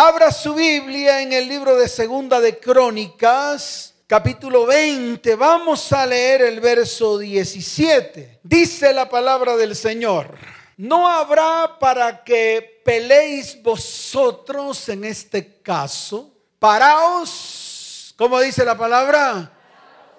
Abra su Biblia en el libro de Segunda de Crónicas, capítulo 20. Vamos a leer el verso 17. Dice la palabra del Señor. No habrá para que peleéis vosotros en este caso. Paraos, como dice la palabra,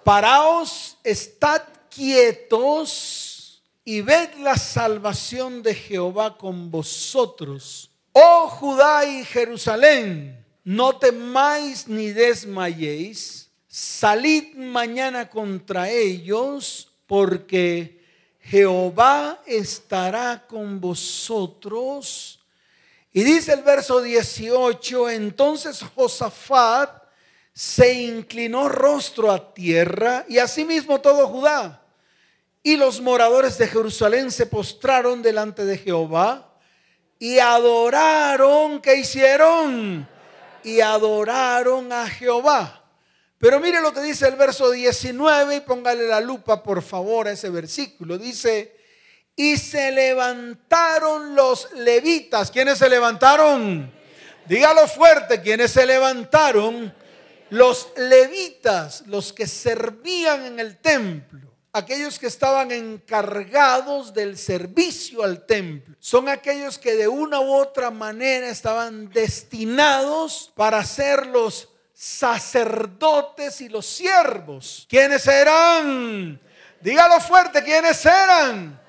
paraos, estad quietos y ved la salvación de Jehová con vosotros Oh Judá y Jerusalén, no temáis ni desmayéis, salid mañana contra ellos, porque Jehová estará con vosotros. Y dice el verso 18, entonces Josafat se inclinó rostro a tierra y asimismo todo Judá. Y los moradores de Jerusalén se postraron delante de Jehová y adoraron, ¿qué hicieron? Y adoraron a Jehová. Pero mire lo que dice el verso 19 y póngale la lupa por favor a ese versículo. Dice, y se levantaron los levitas. ¿Quiénes se levantaron? Dígalo fuerte, ¿quiénes se levantaron? Los levitas, los que servían en el templo aquellos que estaban encargados del servicio al templo. Son aquellos que de una u otra manera estaban destinados para ser los sacerdotes y los siervos. ¿Quiénes eran? Dígalo fuerte, ¿quiénes eran?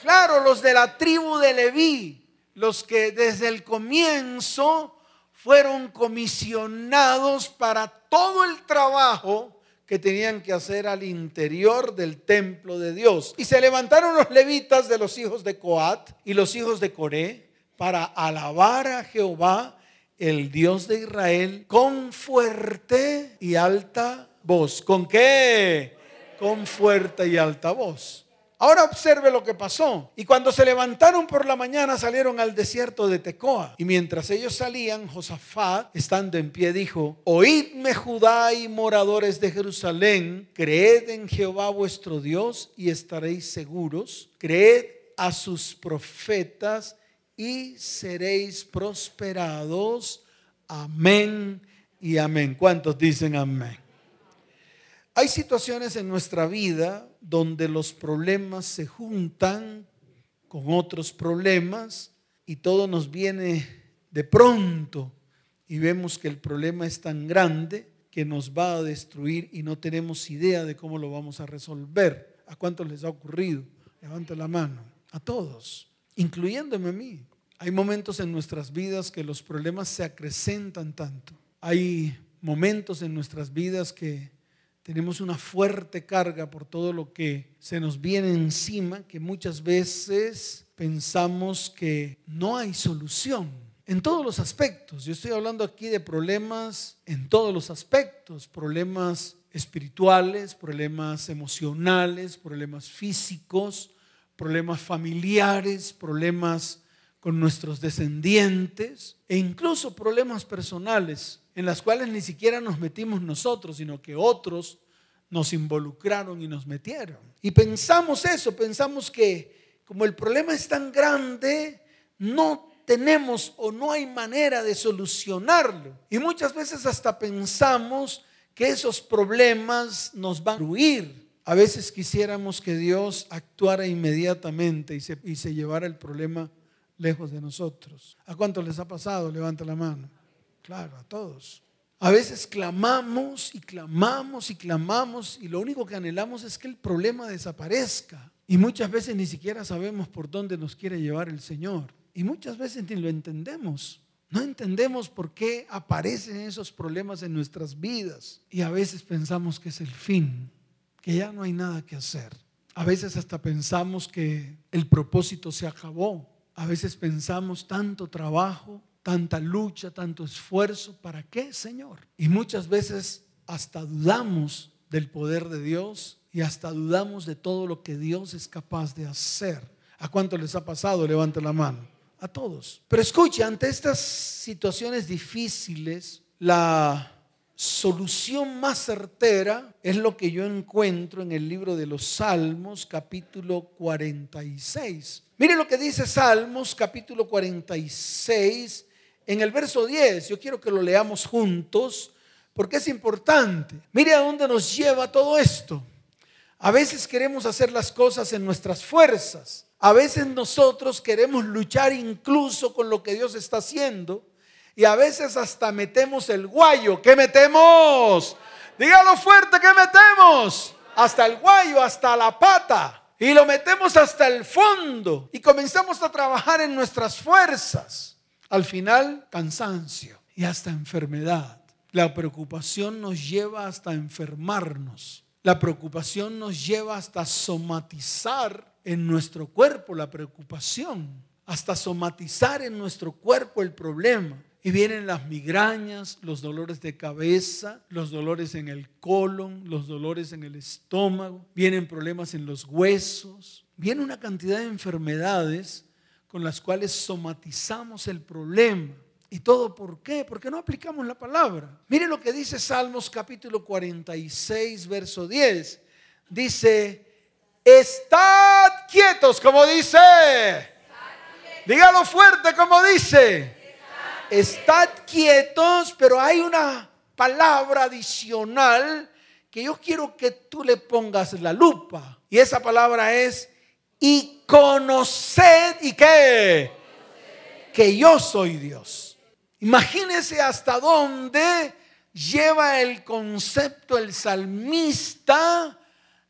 Claro, los de la tribu de Leví, los que desde el comienzo fueron comisionados para todo el trabajo que tenían que hacer al interior del templo de Dios. Y se levantaron los levitas de los hijos de Coat y los hijos de Coré para alabar a Jehová, el Dios de Israel, con fuerte y alta voz. ¿Con qué? Con fuerte y alta voz. Ahora observe lo que pasó. Y cuando se levantaron por la mañana salieron al desierto de Tecoa. Y mientras ellos salían, Josafat, estando en pie, dijo, Oídme Judá y moradores de Jerusalén, creed en Jehová vuestro Dios y estaréis seguros. Creed a sus profetas y seréis prosperados. Amén y amén. ¿Cuántos dicen amén? Hay situaciones en nuestra vida donde los problemas se juntan con otros problemas y todo nos viene de pronto y vemos que el problema es tan grande que nos va a destruir y no tenemos idea de cómo lo vamos a resolver. ¿A cuántos les ha ocurrido? Levanta la mano. A todos, incluyéndome a mí. Hay momentos en nuestras vidas que los problemas se acrecentan tanto. Hay momentos en nuestras vidas que tenemos una fuerte carga por todo lo que se nos viene encima, que muchas veces pensamos que no hay solución en todos los aspectos. Yo estoy hablando aquí de problemas en todos los aspectos, problemas espirituales, problemas emocionales, problemas físicos, problemas familiares, problemas con nuestros descendientes e incluso problemas personales en las cuales ni siquiera nos metimos nosotros, sino que otros nos involucraron y nos metieron. Y pensamos eso, pensamos que como el problema es tan grande, no tenemos o no hay manera de solucionarlo. Y muchas veces hasta pensamos que esos problemas nos van a huir. A veces quisiéramos que Dios actuara inmediatamente y se, llevara el problema lejos de nosotros. ¿A cuánto les ha pasado? Levanta la mano. A todos. A veces clamamos y clamamos y clamamos y lo único que anhelamos es que el problema desaparezca. Y muchas veces ni siquiera sabemos por dónde nos quiere llevar el Señor. Y muchas veces ni lo entendemos. No entendemos por qué aparecen esos problemas en nuestras vidas. Y a veces pensamos que es el fin, que ya no hay nada que hacer. A veces hasta pensamos que el propósito se acabó. A veces pensamos tanto trabajo, tanta lucha, tanto esfuerzo, ¿para qué, Señor? Y muchas veces hasta dudamos del poder de Dios y hasta dudamos de todo lo que Dios es capaz de hacer. ¿A cuánto les ha pasado? Levante la mano. A todos. Pero escuche, ante estas situaciones difíciles, la solución más certera es lo que yo encuentro en el libro de los Salmos, capítulo 46. Mire lo que dice Salmos, capítulo 46, en el verso 10. Yo quiero que lo leamos juntos porque es importante. Mire a dónde nos lleva todo esto. A veces queremos hacer las cosas en nuestras fuerzas. A veces nosotros queremos luchar incluso con lo que Dios está haciendo. Y a veces hasta metemos el guayo. ¿Qué metemos? Dígalo fuerte, ¿qué metemos? Hasta el guayo, hasta la pata. Y lo metemos hasta el fondo. Y comenzamos a trabajar en nuestras fuerzas. Al final, cansancio y hasta enfermedad. La preocupación nos lleva hasta enfermarnos. La preocupación nos lleva hasta somatizar en nuestro cuerpo la preocupación, hasta somatizar en nuestro cuerpo el problema. Y vienen las migrañas, los dolores de cabeza, los dolores en el colon, los dolores en el estómago, vienen problemas en los huesos, viene una cantidad de enfermedades con las cuales somatizamos el problema. ¿Y todo por qué? Porque no aplicamos la palabra. Mire lo que dice Salmos capítulo 46, verso 10. Dice, estad quietos, como dice. Dígalo fuerte, como dice. Estad quietos, pero hay una palabra adicional que yo quiero que tú le pongas la lupa. Y esa palabra es, y conoced, ¿y qué? Que yo soy Dios. Imagínese hasta dónde lleva el concepto el salmista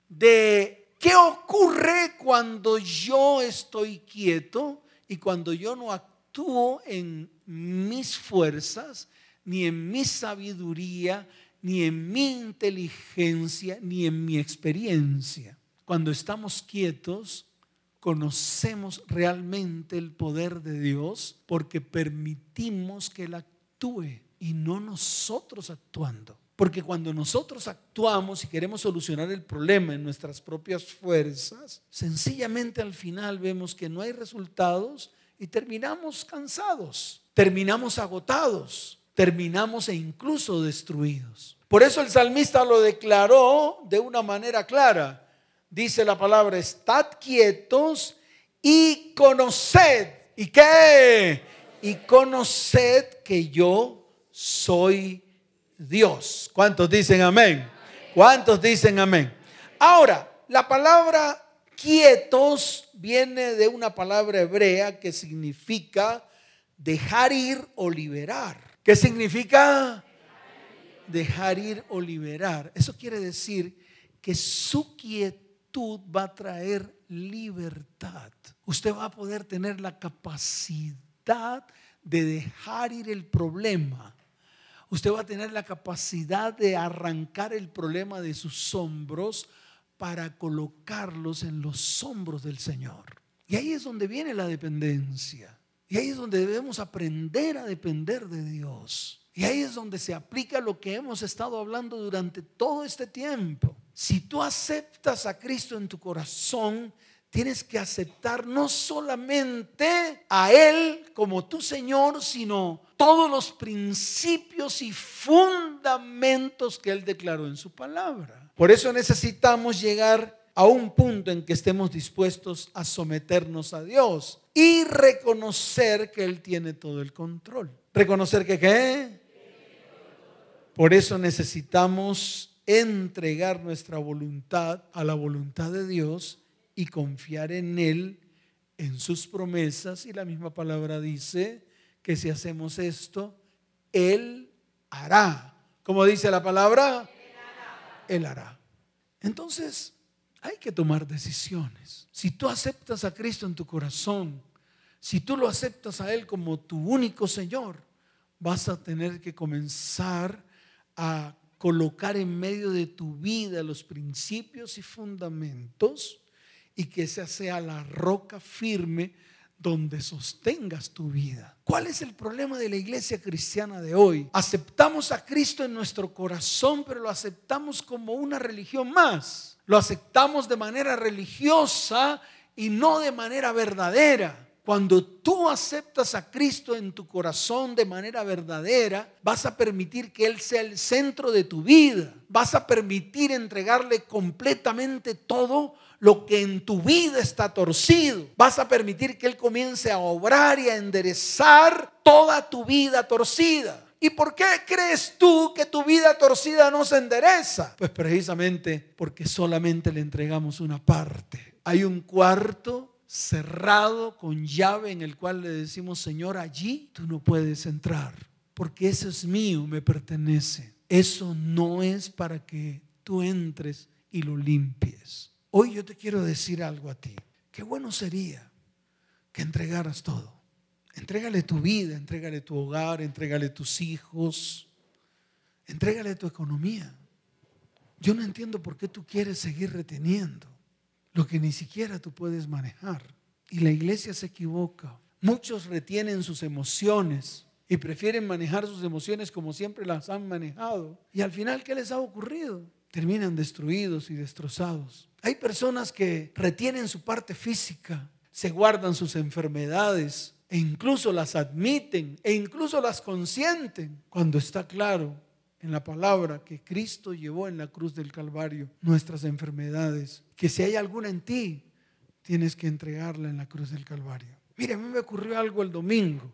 de qué ocurre cuando yo estoy quieto y cuando yo no actúo en mis fuerzas, ni en mi sabiduría, ni en mi inteligencia, ni en mi experiencia. Cuando estamos quietos, conocemos realmente el poder de Dios porque permitimos que Él actúe y no nosotros actuando. Porque cuando nosotros actuamos y queremos solucionar el problema en nuestras propias fuerzas, sencillamente al final vemos que no hay resultados y terminamos cansados, terminamos agotados, terminamos e incluso destruidos. Por eso el salmista lo declaró de una manera clara dice la palabra, estad quietos y conoced. ¿Y qué? Y conoced que yo soy Dios. ¿Cuántos dicen amén? ¿Cuántos dicen amén? Ahora, la palabra quietos viene de una palabra hebrea que significa dejar ir o liberar. ¿Qué significa? Dejar ir o liberar. Eso quiere decir que su quietud va a traer libertad. Usted va a poder tener la capacidad de dejar ir el problema. Usted va a tener la capacidad de arrancar el problema de sus hombros para colocarlos en los hombros del Señor. Y ahí es donde viene la dependencia. Y ahí es donde debemos aprender a depender de Dios. Y ahí es donde se aplica lo que hemos estado hablando durante todo este tiempo. Si tú aceptas a Cristo en tu corazón, tienes que aceptar no solamente a Él como tu Señor, sino todos los principios y fundamentos que Él declaró en su palabra. Por eso necesitamos llegar a un punto en que estemos dispuestos a someternos a Dios y reconocer que Él tiene todo el control. Reconocer que qué. Por eso necesitamos entregar nuestra voluntad a la voluntad de Dios y confiar en Él, en sus promesas. Y la misma palabra dice que si hacemos esto, Él hará. Como dice la palabra, Él hará. Entonces, hay que tomar decisiones. Si tú aceptas a Cristo en tu corazón, si tú lo aceptas a Él como tu único Señor, vas a tener que comenzar a colocar en medio de tu vida los principios y fundamentos y que esa sea la roca firme donde sostengas tu vida. ¿Cuál es el problema de la iglesia cristiana de hoy? Aceptamos a Cristo en nuestro corazón, pero lo aceptamos como una religión más. Lo aceptamos de manera religiosa y no de manera verdadera. Cuando tú aceptas a Cristo en tu corazón de manera verdadera, vas a permitir que Él sea el centro de tu vida. Vas a permitir entregarle completamente todo lo que en tu vida está torcido. Vas a permitir que Él comience a obrar y a enderezar toda tu vida torcida. ¿Y por qué crees tú que tu vida torcida no se endereza? Pues precisamente porque solamente le entregamos una parte. Hay un cuarto cerrado con llave en el cual le decimos, Señor, allí tú no puedes entrar, porque eso es mío, me pertenece. Eso no es para que tú entres y lo limpies. Hoy yo te quiero decir algo a ti. Qué bueno sería que entregaras todo. Entrégale tu vida, entrégale tu hogar, entrégale tus hijos, entrégale tu economía. Yo no entiendo por qué tú quieres seguir reteniendo lo que ni siquiera tú puedes manejar. Y la iglesia se equivoca. Muchos retienen sus emociones y prefieren manejar sus emociones como siempre las han manejado. Y al final, ¿qué les ha ocurrido? Terminan destruidos y destrozados. Hay personas que retienen su parte física, se guardan sus enfermedades, e incluso las admiten e incluso las consienten cuando está claro en la palabra que Cristo llevó en la cruz del Calvario nuestras enfermedades, que si hay alguna en ti, tienes que entregarla en la cruz del Calvario. Mire, a mí me ocurrió algo el domingo,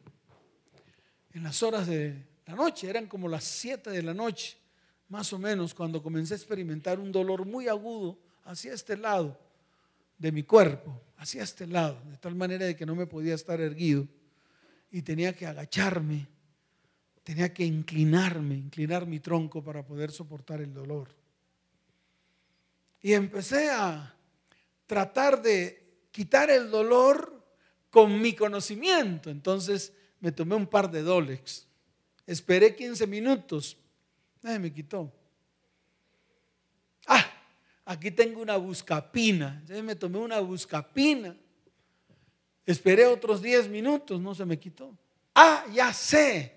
en las horas de la noche, eran como las 7 de la noche, más o menos, cuando comencé a experimentar un dolor muy agudo hacia este lado de mi cuerpo hacia este lado, de tal manera de que no me podía estar erguido y tenía que agacharme, tenía que inclinarme, inclinar mi tronco para poder soportar el dolor. Y empecé a tratar de quitar el dolor con mi conocimiento. Entonces me tomé un par de Dolex. Esperé 15 minutos. Nadie me quitó. Ah, aquí tengo una buscapina. Entonces me tomé una buscapina. Esperé otros 10 minutos, no se me quitó. Ah, ya sé,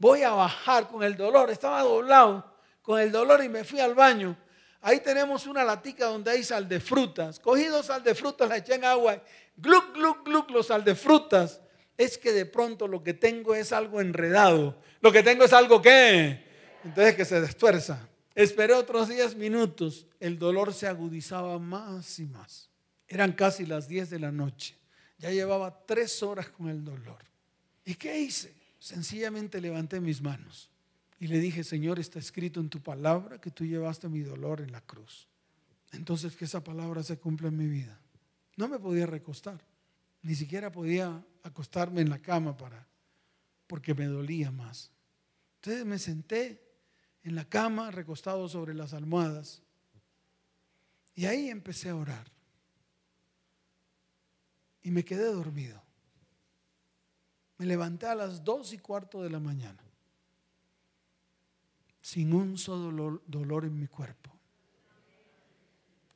voy a bajar con el dolor. Estaba doblado con el dolor y me fui al baño. Ahí tenemos una latica donde hay sal de frutas. Cogí dos sal de frutas, la eché en agua. Gluc, gluc, gluc, los sal de frutas. Es que de pronto lo que tengo es algo enredado. Lo que tengo es algo que, entonces que se destuerza. Esperé otros 10 minutos, el dolor se agudizaba más y más. Eran casi las 10 de la noche. Ya llevaba tres horas con el dolor. ¿Y qué hice? Sencillamente levanté mis manos y le dije, Señor, está escrito en tu palabra que tú llevaste mi dolor en la cruz. Entonces que esa palabra se cumpla en mi vida. No me podía recostar, ni siquiera podía acostarme en la cama para, porque me dolía más. Entonces me senté en la cama, recostado sobre las almohadas. Y ahí empecé a orar. Y me quedé dormido. Me levanté a las dos y cuarto de la mañana, sin un solo dolor en mi cuerpo.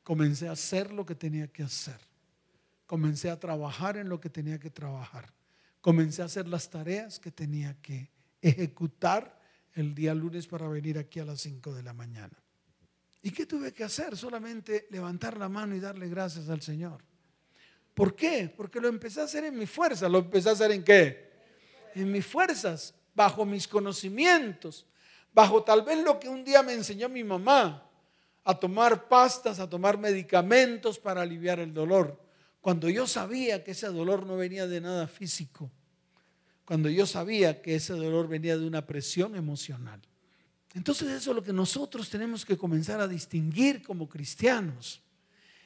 Comencé a hacer lo que tenía que hacer. Comencé a trabajar en lo que tenía que trabajar. Comencé a hacer las tareas que tenía que ejecutar el día lunes para venir aquí a las 5 de la mañana. ¿Y qué tuve que hacer? Solamente levantar la mano y darle gracias al Señor. ¿Por qué? Porque lo empecé a hacer en mi fuerza. ¿Lo empecé a hacer en qué? En mis fuerzas, bajo mis conocimientos, bajo tal vez lo que un día me enseñó mi mamá, a tomar pastas, a tomar medicamentos para aliviar el dolor. Cuando yo sabía que ese dolor no venía de nada físico, cuando yo sabía que ese dolor venía de una presión emocional. Entonces eso es lo que nosotros tenemos que comenzar a distinguir como cristianos.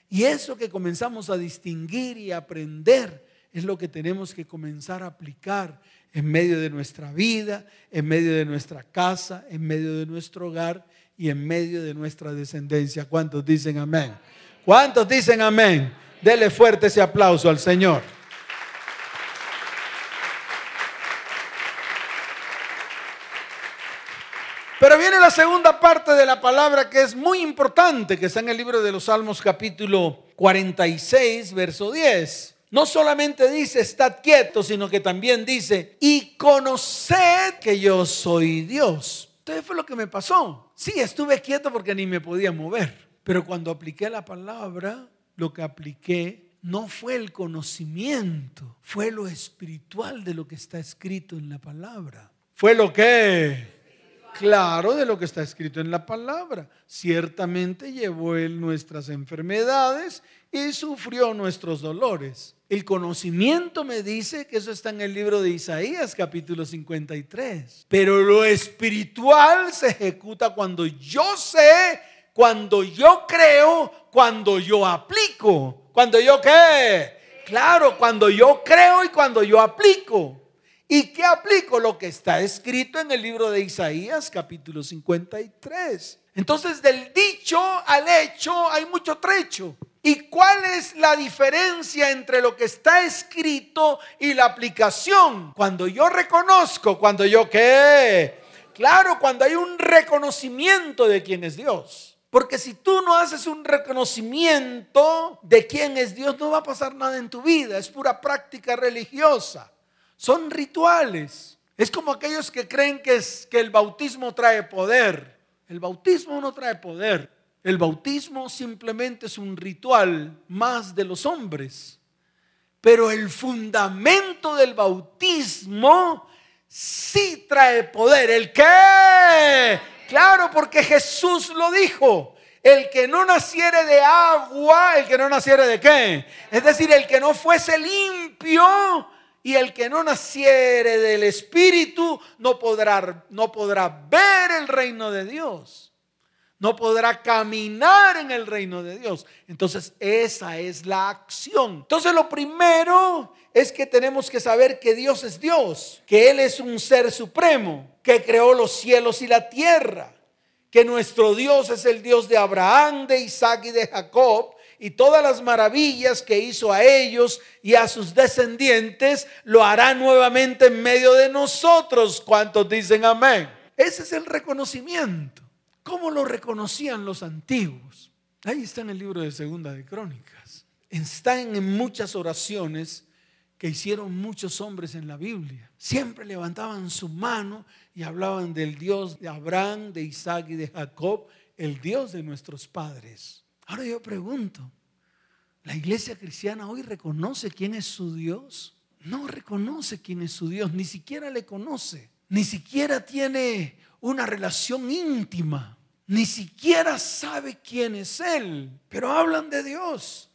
Y eso que comenzamos a distinguir y aprender es lo que tenemos que comenzar a aplicar en medio de nuestra vida, en medio de nuestra casa, en medio de nuestro hogar y en medio de nuestra descendencia. ¿Cuántos dicen amén? ¿Cuántos dicen amén? Dele fuerte ese aplauso al Señor. Pero viene la segunda parte de la palabra que es muy importante, que está en el libro de los Salmos capítulo 46, verso 10. No solamente dice, estad quieto, sino que también dice, y conoced que yo soy Dios. Entonces fue lo que me pasó. Sí, estuve quieto porque ni me podía mover. Pero cuando apliqué la palabra, lo que apliqué no fue el conocimiento, fue lo espiritual de lo que está escrito en la palabra. Fue lo que claro de lo que está escrito en la palabra. Ciertamente llevó Él nuestras enfermedades y sufrió nuestros dolores. El conocimiento me dice que eso está en el libro de Isaías capítulo 53. Pero lo espiritual se ejecuta cuando yo sé, cuando yo creo, cuando yo aplico. Cuando yo qué? Claro, cuando yo creo y cuando yo aplico. ¿Y qué aplico? Lo que está escrito en el libro de Isaías capítulo 53. Entonces del dicho al hecho hay mucho trecho. ¿Y cuál es la diferencia entre lo que está escrito y la aplicación? Cuando yo reconozco, cuando yo qué? Claro, cuando hay un reconocimiento de quién es Dios. Porque si tú no haces un reconocimiento de quién es Dios, no va a pasar nada en tu vida. Es pura práctica religiosa. Son rituales. Es como aquellos que creen que, es, que el bautismo trae poder. El bautismo no trae poder. El bautismo simplemente es un ritual más de los hombres. Pero el fundamento del bautismo sí trae poder. ¿El qué? Claro, porque Jesús lo dijo. El que no naciere de agua, el que no naciere de qué? Es decir, el que no fuese limpio y el que no naciere del Espíritu no podrá, no podrá ver el reino de Dios no podrá caminar en el reino de Dios. Entonces, esa es la acción. Entonces, lo primero es que tenemos que saber que Dios es Dios, que Él es un ser supremo, que creó los cielos y la tierra, que nuestro Dios es el Dios de Abraham, de Isaac y de Jacob, y todas las maravillas que hizo a ellos y a sus descendientes, lo hará nuevamente en medio de nosotros. ¿Cuántos dicen amén? Ese es el reconocimiento. ¿Cómo lo reconocían los antiguos? Ahí está en el libro de Segunda de Crónicas. Están en muchas oraciones que hicieron muchos hombres en la Biblia. Siempre levantaban su mano y hablaban del Dios de Abraham, de Isaac y de Jacob, el Dios de nuestros padres. Ahora yo pregunto, ¿la iglesia cristiana hoy reconoce quién es su Dios? No reconoce quién es su Dios, ni siquiera le conoce, ni siquiera tiene una relación íntima ni siquiera sabe quién es Él, pero hablan de Dios.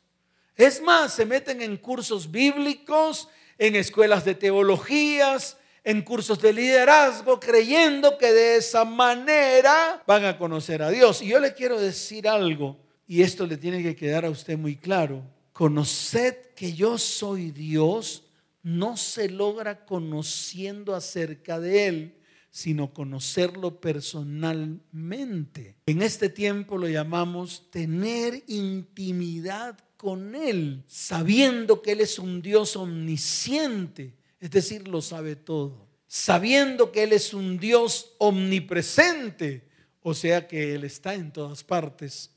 Es más, se meten en cursos bíblicos, en escuelas de teologías, en cursos de liderazgo, creyendo que de esa manera van a conocer a Dios. Y yo le quiero decir algo, y esto le tiene que quedar a usted muy claro. Conoced que yo soy Dios no se logra conociendo acerca de Él, sino conocerlo personalmente. En este tiempo lo llamamos tener intimidad con Él, sabiendo que Él es un Dios omnisciente, es decir, lo sabe todo. Sabiendo que Él es un Dios omnipresente, o sea que Él está en todas partes.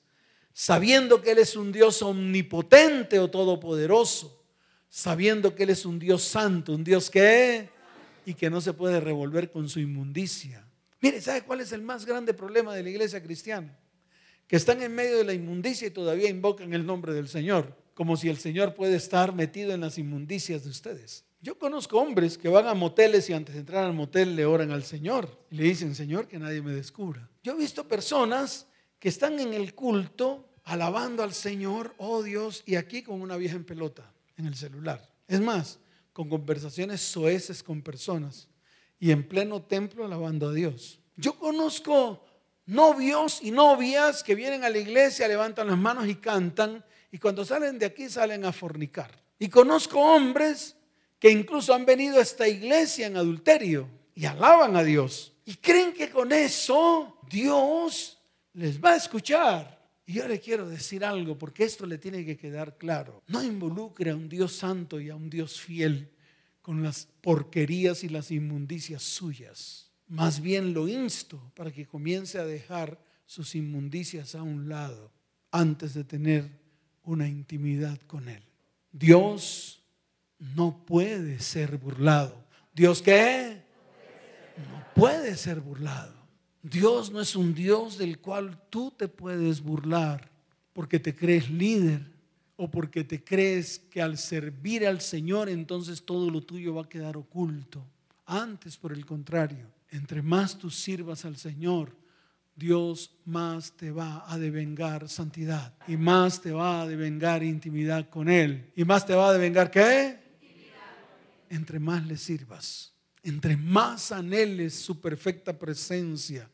Sabiendo que Él es un Dios omnipotente o todopoderoso. Sabiendo que Él es un Dios santo, un Dios que y que no se puede revolver con su inmundicia. Mire, ¿sabe cuál es el más grande problema de la iglesia cristiana? Que están en medio de la inmundicia y todavía invocan el nombre del Señor, como si el Señor puede estar metido en las inmundicias de ustedes. Yo conozco hombres que van a moteles y antes de entrar al motel le oran al Señor y le dicen, Señor, que nadie me descubra. Yo he visto personas que están en el culto alabando al Señor, oh Dios, y aquí con una vieja en pelota en el celular. Es más, con conversaciones soeces con personas y en pleno templo alabando a Dios. Yo conozco novios y novias que vienen a la iglesia, levantan las manos y cantan y cuando salen de aquí salen a fornicar. Y conozco hombres que incluso han venido a esta iglesia en adulterio y alaban a Dios. Y creen que con eso Dios les va a escuchar. Y yo le quiero decir algo, porque esto le tiene que quedar claro. No involucre a un Dios santo y a un Dios fiel con las porquerías y las inmundicias suyas. Más bien lo insto para que comience a dejar sus inmundicias a un lado antes de tener una intimidad con Él. Dios no puede ser burlado. ¿Dios qué? No puede ser burlado. Dios no es un Dios del cual tú te puedes burlar porque te crees líder o porque te crees que al servir al Señor entonces todo lo tuyo va a quedar oculto. Antes, por el contrario, entre más tú sirvas al Señor, Dios más te va a devengar santidad y más te va a devengar intimidad con Él. ¿Y más te va a devengar qué? Entre más le sirvas, entre más anheles su perfecta presencia,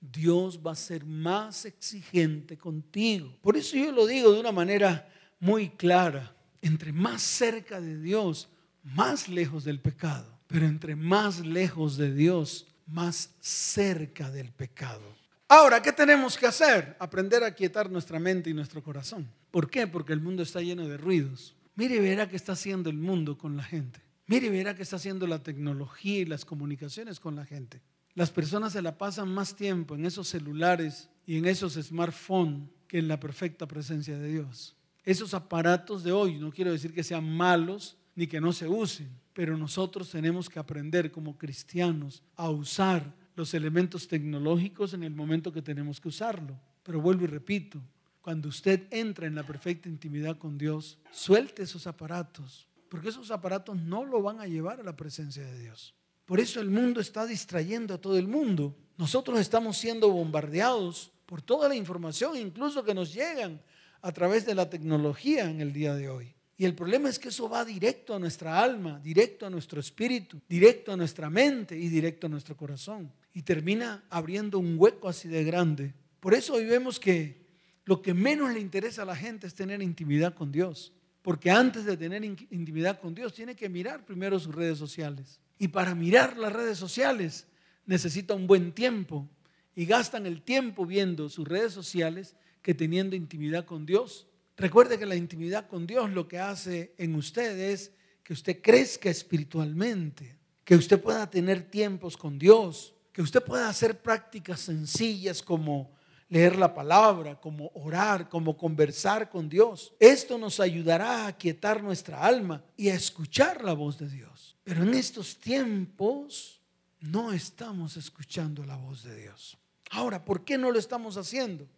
Dios va a ser más exigente contigo. Por eso yo lo digo de una manera muy clara. Entre más cerca de Dios, más lejos del pecado. Pero entre más lejos de Dios, más cerca del pecado. Ahora, ¿qué tenemos que hacer? Aprender a quietar nuestra mente y nuestro corazón. ¿Por qué? Porque el mundo está lleno de ruidos. Mire y verá qué está haciendo el mundo con la gente. Mire y verá qué está haciendo la tecnología y las comunicaciones con la gente. Las personas se la pasan más tiempo en esos celulares y en esos smartphones que en la perfecta presencia de Dios. Esos aparatos de hoy, no quiero decir que sean malos ni que no se usen, pero nosotros tenemos que aprender como cristianos a usar los elementos tecnológicos en el momento que tenemos que usarlo. Pero vuelvo y repito, cuando usted entra en la perfecta intimidad con Dios, suelte esos aparatos, porque esos aparatos no lo van a llevar a la presencia de Dios. Por eso el mundo está distrayendo a todo el mundo. Nosotros estamos siendo bombardeados por toda la información, incluso que nos llegan a través de la tecnología en el día de hoy. Y el problema es que eso va directo a nuestra alma, directo a nuestro espíritu, directo a nuestra mente y directo a nuestro corazón y termina abriendo un hueco así de grande. Por eso hoy vemos que lo que menos le interesa a la gente es tener intimidad con Dios. Porque antes de tener intimidad con Dios tiene que mirar primero sus redes sociales. Y para mirar las redes sociales necesita un buen tiempo. Y gastan el tiempo viendo sus redes sociales que teniendo intimidad con Dios. Recuerde que la intimidad con Dios lo que hace en usted es que usted crezca espiritualmente, que usted pueda tener tiempos con Dios, que usted pueda hacer prácticas sencillas como leer la palabra, como orar, como conversar con Dios. Esto nos ayudará a quietar nuestra alma y a escuchar la voz de Dios. Pero en estos tiempos no estamos escuchando la voz de Dios. Ahora, ¿por qué no lo estamos haciendo?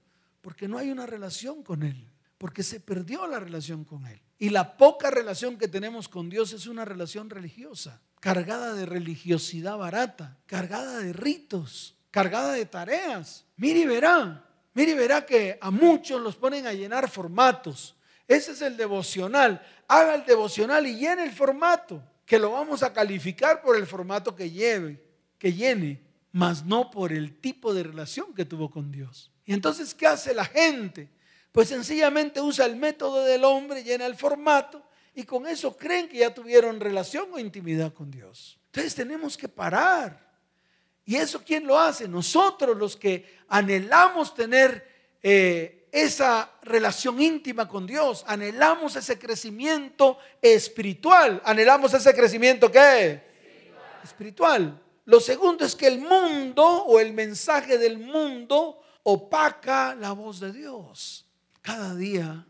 Porque no hay una relación con Él, porque se perdió la relación con Él. Y la poca relación que tenemos con Dios es una relación religiosa cargada de religiosidad barata, cargada de ritos, cargada de tareas. Mire y verá, mire y verá que a muchos los ponen a llenar formatos. Ese es el devocional. Haga el devocional y llene el formato, que lo vamos a calificar por el formato que lleve, que llene, mas no por el tipo de relación que tuvo con Dios. Y entonces, ¿qué hace la gente? Pues sencillamente usa el método del hombre, llena el formato y con eso creen que ya tuvieron relación o intimidad con Dios. Entonces tenemos que parar. ¿Y eso quién lo hace? Nosotros los que anhelamos tener eh, esa relación íntima con Dios, anhelamos ese crecimiento espiritual. ¿Anhelamos ese crecimiento qué? Espiritual. espiritual. Lo segundo es que el mundo o el mensaje del mundo opaca la voz de Dios. Cada día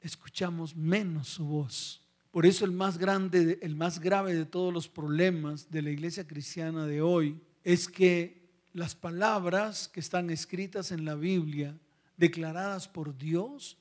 escuchamos menos su voz. Por eso el más grande, el más grave de todos los problemas de la iglesia cristiana de hoy es que las palabras que están escritas en la Biblia, declaradas por Dios,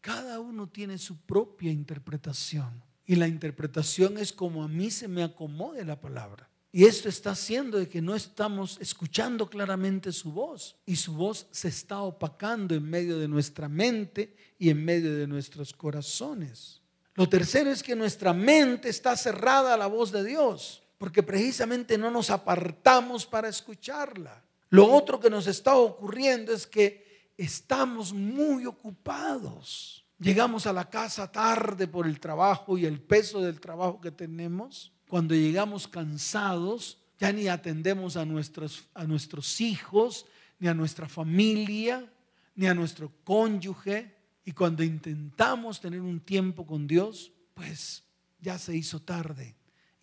cada uno tiene su propia interpretación. Y la interpretación es como a mí se me acomode la palabra. Y esto está haciendo de que no estamos escuchando claramente su voz. Y su voz se está opacando en medio de nuestra mente y en medio de nuestros corazones. Lo tercero es que nuestra mente está cerrada a la voz de Dios, porque precisamente no nos apartamos para escucharla. Lo otro que nos está ocurriendo es que estamos muy ocupados. Llegamos a la casa tarde por el trabajo y el peso del trabajo que tenemos cuando llegamos cansados, ya ni atendemos a nuestros, a nuestros hijos, ni a nuestra familia, ni a nuestro cónyuge. Y cuando intentamos tener un tiempo con Dios, pues ya se hizo tarde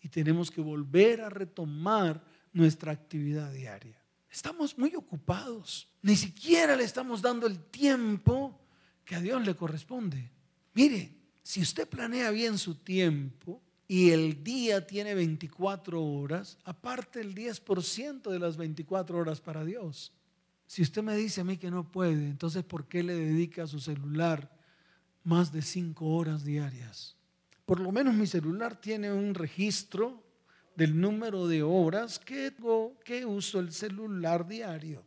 y tenemos que volver a retomar nuestra actividad diaria. Estamos muy ocupados, ni siquiera le estamos dando el tiempo que a Dios le corresponde. Mire, si usted planea bien su tiempo, y el día tiene 24 horas, aparte el 10% de las 24 horas para Dios. Si usted me dice a mí que no puede, entonces ¿por qué le dedica a su celular más de 5 horas diarias? Por lo menos mi celular tiene un registro del número de horas que, uso el celular diario.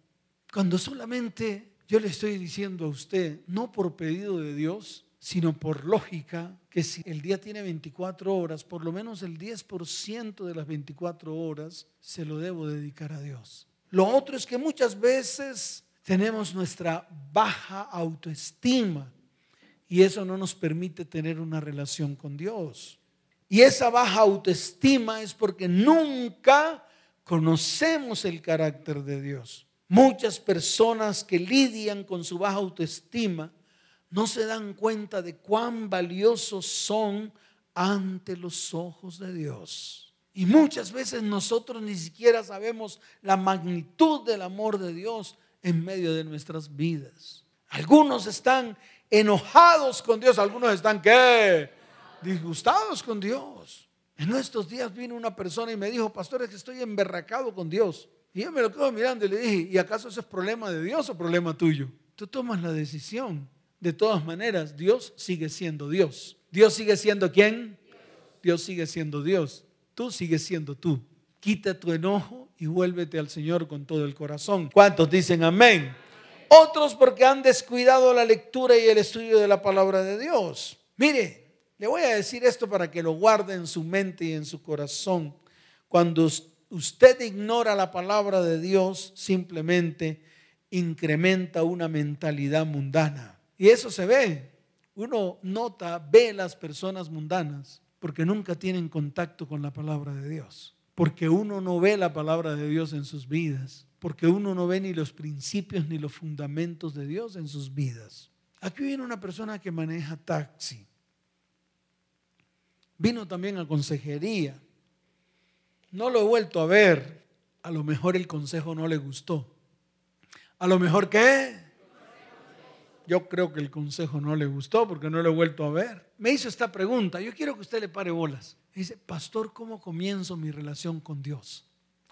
Cuando solamente yo le estoy diciendo a usted, no por pedido de Dios, sino por lógica, que si el día tiene 24 horas, por lo menos el 10% de las 24 horas se lo debo dedicar a Dios. Lo otro es que muchas veces tenemos nuestra baja autoestima y eso no nos permite tener una relación con Dios. Y esa baja autoestima es porque nunca conocemos el carácter de Dios. Muchas personas que lidian con su baja autoestima no se dan cuenta de cuán valiosos son ante los ojos de Dios. Y muchas veces nosotros ni siquiera sabemos la magnitud del amor de Dios en medio de nuestras vidas. Algunos están enojados con Dios, algunos están ¿qué? disgustados con Dios. En nuestros días vino una persona y me dijo, pastor, es que estoy emberracado con Dios. Y yo me lo quedo mirando y le dije, ¿y acaso ese es problema de Dios o problema tuyo? Tú tomas la decisión. De todas maneras, Dios sigue siendo Dios. Dios sigue siendo quién? Dios sigue siendo Dios. Tú sigues siendo tú. Quita tu enojo y vuélvete al Señor con todo el corazón. ¿Cuántos dicen amén? Otros porque han descuidado la lectura y el estudio de la palabra de Dios. Mire, le voy a decir esto para que lo guarde en su mente y en su corazón. Cuando usted ignora la palabra de Dios, simplemente incrementa una mentalidad mundana. Y eso se ve. Uno nota, ve las personas mundanas porque nunca tienen contacto con la palabra de Dios. Porque uno no ve la palabra de Dios en sus vidas. Porque uno no ve ni los principios ni los fundamentos de Dios en sus vidas. Aquí viene una persona que maneja taxi. Vino también a consejería. No lo he vuelto a ver. A lo mejor el consejo no le gustó. A lo mejor qué? Yo creo que el consejo no le gustó porque no lo he vuelto a ver. Me hizo esta pregunta. Yo quiero que usted le pare bolas. Dice, pastor, ¿cómo comienzo mi relación con Dios?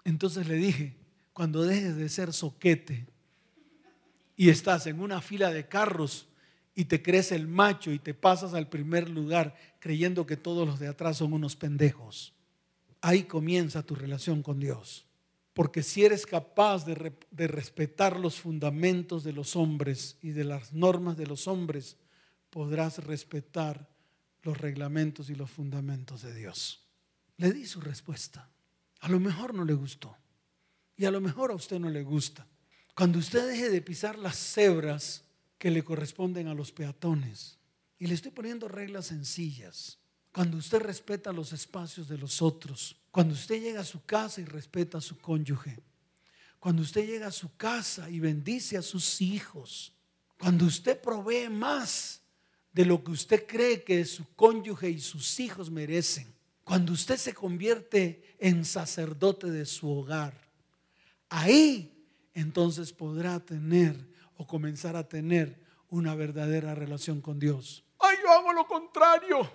Entonces le dije, cuando dejes de ser soquete y estás en una fila de carros y te crees el macho y te pasas al primer lugar creyendo que todos los de atrás son unos pendejos. Ahí comienza tu relación con Dios. Porque si eres capaz de, de, respetar los fundamentos de los hombres y de las normas de los hombres, podrás respetar los reglamentos y los fundamentos de Dios. Le di su respuesta. A lo mejor no le gustó. Y a lo mejor a usted no le gusta. Cuando usted deje de pisar las cebras que le corresponden a los peatones. Y le estoy poniendo reglas sencillas. Cuando usted respeta los espacios de los otros, cuando usted llega a su casa y respeta a su cónyuge, cuando usted llega a su casa y bendice a sus hijos, cuando usted provee más de lo que usted cree que su cónyuge y sus hijos merecen, cuando usted se convierte en sacerdote de su hogar, ahí entonces podrá tener o comenzar a tener una verdadera relación con Dios. Ay, yo hago lo contrario.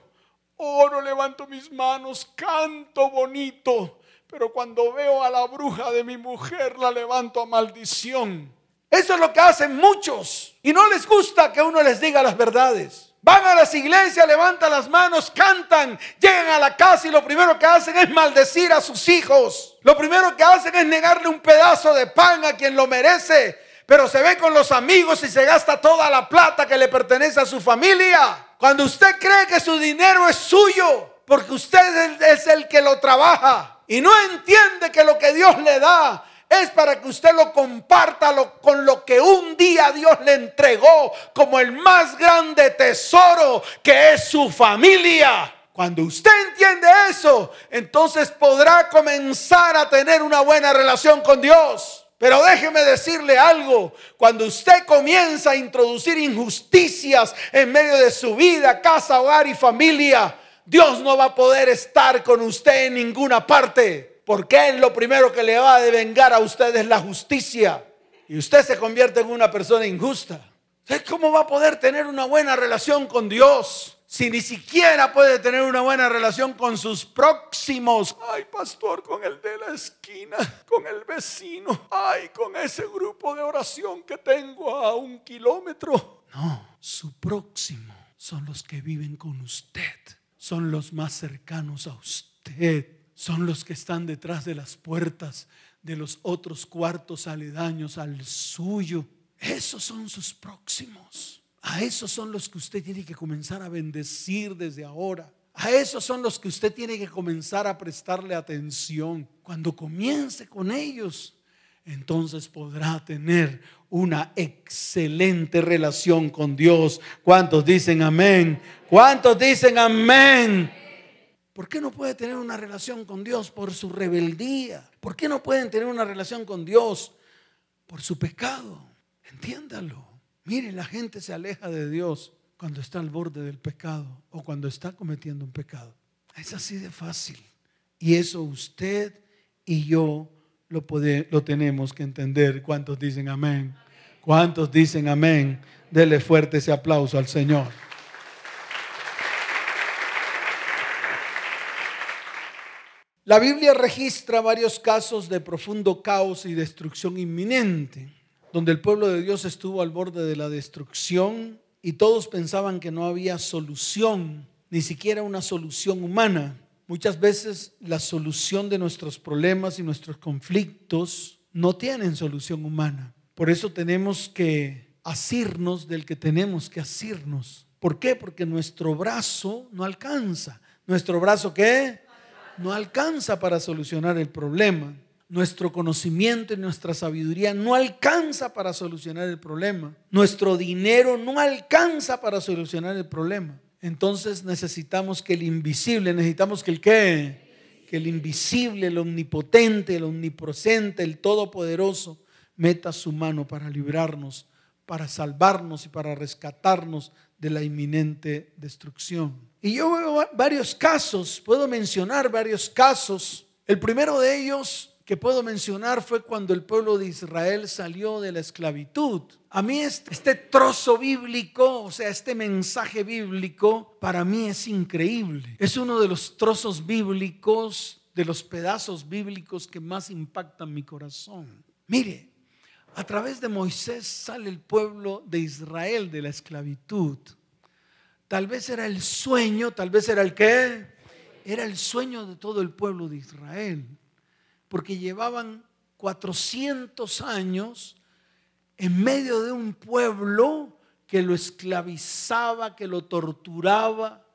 Oro, levanto mis manos, canto bonito, pero cuando veo a la bruja de mi mujer la levanto a maldición. Eso es lo que hacen muchos y no les gusta que uno les diga las verdades. Van a las iglesias, levantan las manos, cantan, llegan a la casa y lo primero que hacen es maldecir a sus hijos. Lo primero que hacen es negarle un pedazo de pan a quien lo merece pero se ve con los amigos y se gasta toda la plata que le pertenece a su familia. Cuando usted cree que su dinero es suyo, porque usted es el que lo trabaja y no entiende que lo que Dios le da es para que usted lo comparta con lo que un día Dios le entregó como el más grande tesoro que es su familia. Cuando usted entiende eso, entonces podrá comenzar a tener una buena relación con Dios. Pero déjeme decirle algo, cuando usted comienza a introducir injusticias en medio de su vida, casa, hogar y familia, Dios no va a poder estar con usted en ninguna parte, porque Él lo primero que le va a devengar a usted es la justicia. Y usted se convierte en una persona injusta. ¿Cómo va a poder tener una buena relación con Dios? si ni siquiera puede tener una buena relación con sus próximos. Ay, pastor, con el de la esquina, con el vecino. Ay, con ese grupo de oración que tengo a un kilómetro. No, su próximo son los que viven con usted. Son los más cercanos a usted. Son los que están detrás de las puertas de los otros cuartos aledaños al suyo. Esos son sus próximos. A esos son los que usted tiene que comenzar a bendecir desde ahora. A esos son los que usted tiene que comenzar a prestarle atención. Cuando comience con ellos, entonces podrá tener una excelente relación con Dios. ¿Cuántos dicen amén? ¿Cuántos dicen amén? ¿Por qué no puede tener una relación con Dios por su rebeldía? ¿Por qué no pueden tener una relación con Dios por su pecado? Entiéndalo. Mire, la gente se aleja de Dios cuando está al borde del pecado o cuando está cometiendo un pecado. Es así de fácil. Y eso usted y yo lo, lo tenemos que entender. ¿Cuántos dicen amén? ¿Cuántos dicen amén? Dele fuerte ese aplauso al Señor. La Biblia registra varios casos de profundo caos y destrucción inminente, donde el pueblo de Dios estuvo al borde de la destrucción y todos pensaban que no había solución, ni siquiera una solución humana. Muchas veces la solución de nuestros problemas y nuestros conflictos no tienen solución humana. Por eso tenemos que asirnos del que tenemos que asirnos. ¿Por qué? Porque nuestro brazo no alcanza. ¿Nuestro brazo qué? No alcanza para solucionar el problema. Nuestro conocimiento y nuestra sabiduría no alcanza para solucionar el problema. Nuestro dinero no alcanza para solucionar el problema. Entonces necesitamos que el invisible, necesitamos que el qué, que el invisible, el omnipotente, el omnipresente, el todopoderoso, meta su mano para librarnos, para salvarnos y para rescatarnos de la inminente destrucción. Y yo veo varios casos, puedo mencionar varios casos. El primero de ellos que puedo mencionar fue cuando el pueblo de Israel salió de la esclavitud. A mí este, este, trozo bíblico, o sea, este mensaje bíblico, para mí es increíble. Es uno de los trozos bíblicos, de los pedazos bíblicos que más impactan mi corazón. Mire, a través de Moisés sale el pueblo de Israel de la esclavitud. Tal vez era el sueño, tal vez era el qué. Era el sueño de todo el pueblo de Israel. Porque llevaban 400 años en medio de un pueblo que lo esclavizaba, que lo torturaba,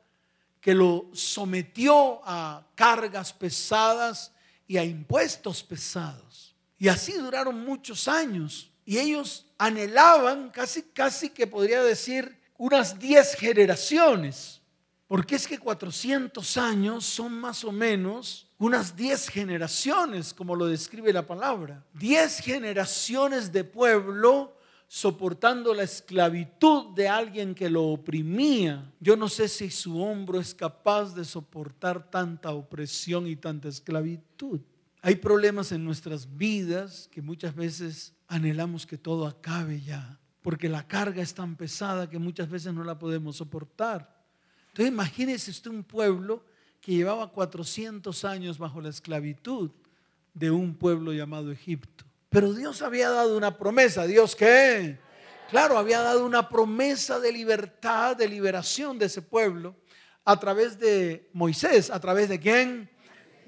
que lo sometió a cargas pesadas y a impuestos pesados. Y así duraron muchos años. Y ellos anhelaban, casi, casi que podría decir, unas 10 generaciones, porque es que 400 años son más o menos unas 10 generaciones, como lo describe la palabra. 10 generaciones de pueblo soportando la esclavitud de alguien que lo oprimía. Yo no sé si su hombro es capaz de soportar tanta opresión y tanta esclavitud. Hay problemas en nuestras vidas que muchas veces anhelamos que todo acabe ya porque la carga es tan pesada que muchas veces no la podemos soportar. Entonces imagínese usted un pueblo que llevaba 400 años bajo la esclavitud de un pueblo llamado Egipto. Pero Dios había dado una promesa. ¿Dios qué? Claro, había dado una promesa de libertad, de liberación de ese pueblo a través de Moisés. ¿A través de quién?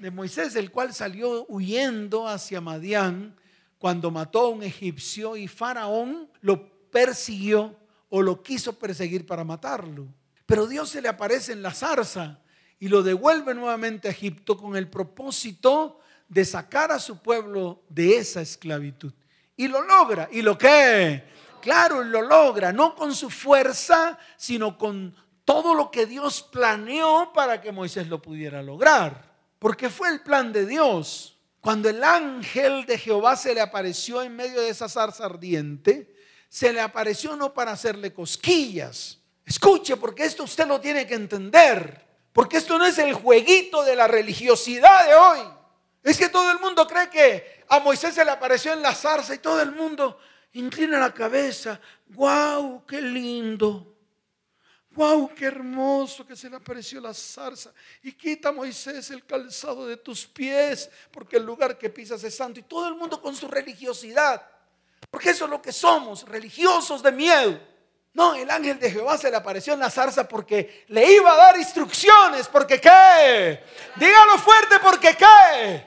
De Moisés, el cual salió huyendo hacia Madián cuando mató a un egipcio y Faraón lo persiguió o lo quiso perseguir para matarlo. Pero Dios se le aparece en la zarza y lo devuelve nuevamente a Egipto con el propósito de sacar a su pueblo de esa esclavitud. Y lo logra. ¿Y lo que? Claro, lo logra, no con su fuerza, sino con todo lo que Dios planeó para que Moisés lo pudiera lograr. Porque fue el plan de Dios. Cuando el ángel de Jehová se le apareció en medio de esa zarza ardiente, se le apareció no para hacerle cosquillas. Escuche, porque esto usted lo tiene que entender. Porque esto no es el jueguito de la religiosidad de hoy. Es que todo el mundo cree que a Moisés se le apareció en la zarza y todo el mundo inclina la cabeza. ¡Wow! ¡Qué lindo! ¡Wow! ¡Qué hermoso que se le apareció la zarza! Y quita Moisés el calzado de tus pies, porque el lugar que pisas es santo. Y todo el mundo con su religiosidad. Porque eso es lo que somos, religiosos de miedo. No, el ángel de Jehová se le apareció en la zarza porque le iba a dar instrucciones, porque qué. Dígalo fuerte, porque qué.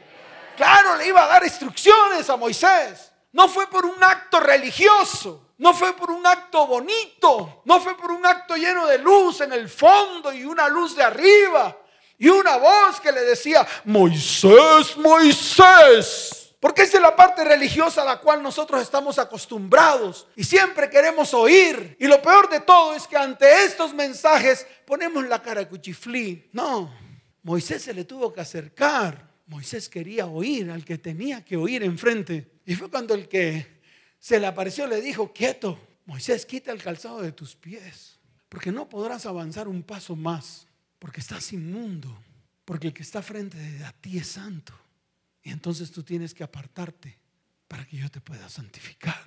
Claro, le iba a dar instrucciones a Moisés. No fue por un acto religioso, no fue por un acto bonito, no fue por un acto lleno de luz en el fondo y una luz de arriba y una voz que le decía, Moisés, Moisés. Porque esa es la parte religiosa a la cual nosotros estamos acostumbrados y siempre queremos oír. Y lo peor de todo es que ante estos mensajes ponemos la cara cuchiflí. No, Moisés se le tuvo que acercar. Moisés quería oír al que tenía que oír enfrente. Y fue cuando el que se le apareció le dijo, quieto, Moisés, quita el calzado de tus pies, porque no podrás avanzar un paso más, porque estás inmundo, porque el que está frente a ti es santo. Y entonces tú tienes que apartarte para que yo te pueda santificar.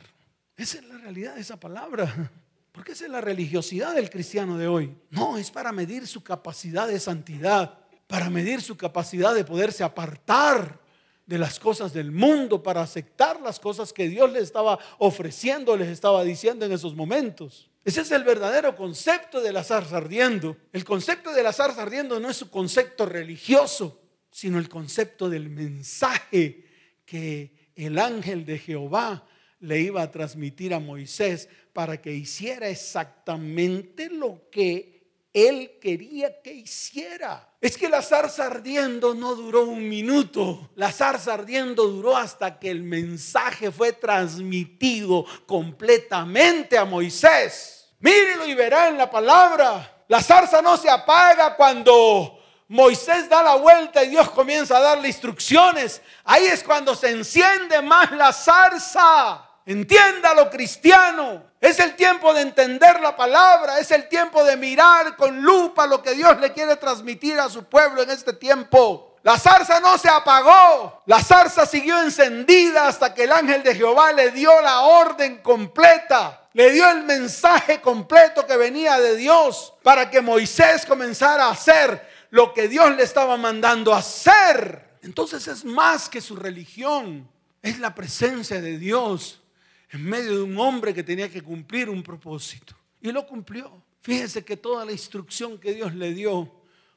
Esa es la realidad de esa palabra. Porque esa es la religiosidad del cristiano de hoy. No, es para medir su capacidad de santidad, para medir su capacidad de poderse apartar de las cosas del mundo, para aceptar las cosas que Dios les estaba ofreciendo, les estaba diciendo en esos momentos. Ese es el verdadero concepto de la zarza ardiendo. El concepto de la zarza ardiendo no es su concepto religioso, sino el concepto del mensaje que el ángel de Jehová le iba a transmitir a Moisés para que hiciera exactamente lo que él quería que hiciera. Es que la zarza ardiendo no duró un minuto. La zarza ardiendo duró hasta que el mensaje fue transmitido completamente a Moisés. Mírelo y verá en la palabra. La zarza no se apaga cuando Moisés da la vuelta y Dios comienza a darle instrucciones. Ahí es cuando se enciende más la zarza. Entiéndalo, cristiano. Es el tiempo de entender la palabra. Es el tiempo de mirar con lupa lo que Dios le quiere transmitir a su pueblo en este tiempo. La zarza no se apagó. La zarza siguió encendida hasta que el ángel de Jehová le dio la orden completa. Le dio el mensaje completo que venía de Dios para que Moisés comenzara a hacer lo que Dios le estaba mandando hacer. Entonces es más que su religión. Es la presencia de Dios en medio de un hombre que tenía que cumplir un propósito. Y lo cumplió. Fíjense que toda la instrucción que Dios le dio,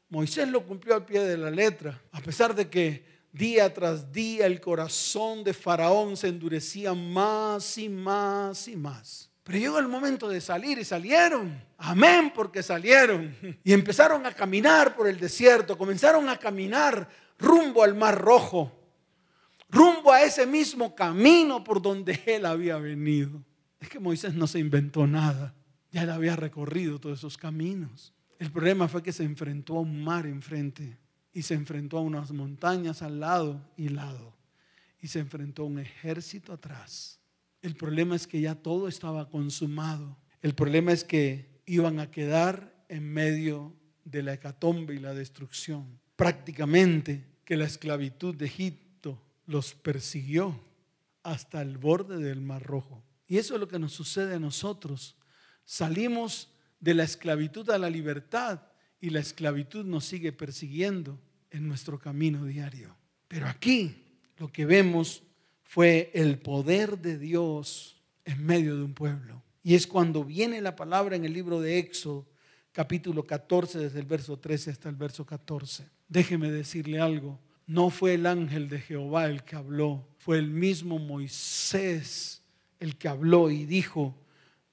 Moisés lo cumplió al pie de la letra, a pesar de que día tras día el corazón de Faraón se endurecía más y más y más. Pero llegó el momento de salir y salieron. Amén, porque salieron. Y empezaron a caminar por el desierto, comenzaron a caminar rumbo al mar rojo rumbo a ese mismo camino por donde él había venido. Es que Moisés no se inventó nada, ya él había recorrido todos esos caminos. El problema fue que se enfrentó a un mar enfrente y se enfrentó a unas montañas al lado y lado y se enfrentó a un ejército atrás. El problema es que ya todo estaba consumado. El problema es que iban a quedar en medio de la hecatombe y la destrucción. Prácticamente que la esclavitud de Egipto los persiguió hasta el borde del Mar Rojo. Y eso es lo que nos sucede a nosotros. Salimos de la esclavitud a la libertad y la esclavitud nos sigue persiguiendo en nuestro camino diario. Pero aquí lo que vemos fue el poder de Dios en medio de un pueblo. Y es cuando viene la palabra en el libro de Éxodo, capítulo 14, desde el verso 13 hasta el verso 14. Déjeme decirle algo. No fue el ángel de Jehová el que habló, fue el mismo Moisés el que habló y dijo,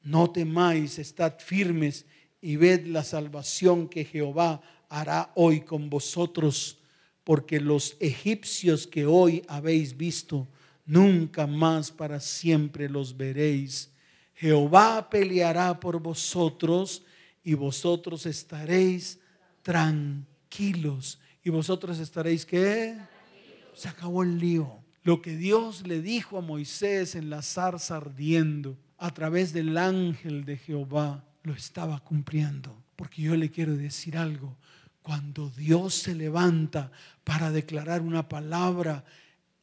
no temáis, estad firmes y ved la salvación que Jehová hará hoy con vosotros, porque los egipcios que hoy habéis visto, nunca más para siempre los veréis. Jehová peleará por vosotros y vosotros estaréis tranquilos y vosotros estaréis que se acabó el lío. Lo que Dios le dijo a Moisés en la zarza ardiendo a través del ángel de Jehová lo estaba cumpliendo. Porque yo le quiero decir algo. Cuando Dios se levanta para declarar una palabra,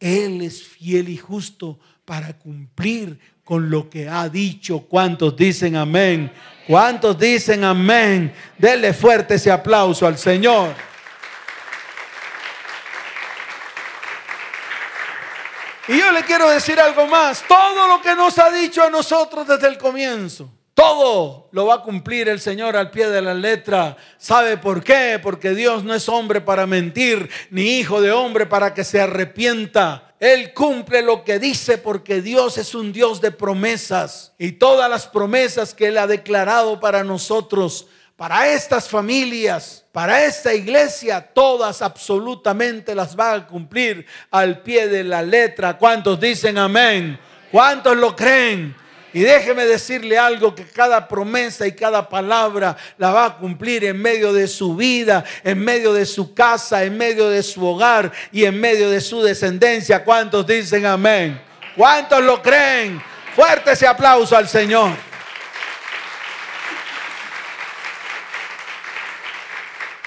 Él es fiel y justo para cumplir con lo que ha dicho. ¿Cuántos dicen amén? ¿Cuántos dicen amén? Denle fuerte ese aplauso al Señor. Y yo le quiero decir algo más. Todo lo que nos ha dicho a nosotros desde el comienzo, todo lo va a cumplir el Señor al pie de la letra. ¿Sabe por qué? Porque Dios no es hombre para mentir, ni hijo de hombre para que se arrepienta. Él cumple lo que dice porque Dios es un Dios de promesas. Y todas las promesas que Él ha declarado para nosotros, para estas familias, para esta iglesia, todas absolutamente las va a cumplir al pie de la letra. ¿Cuántos dicen amén? ¿Cuántos lo creen? Y déjeme decirle algo, que cada promesa y cada palabra la va a cumplir en medio de su vida, en medio de su casa, en medio de su hogar y en medio de su descendencia. ¿Cuántos dicen amén? ¿Cuántos lo creen? Fuerte ese aplauso al Señor.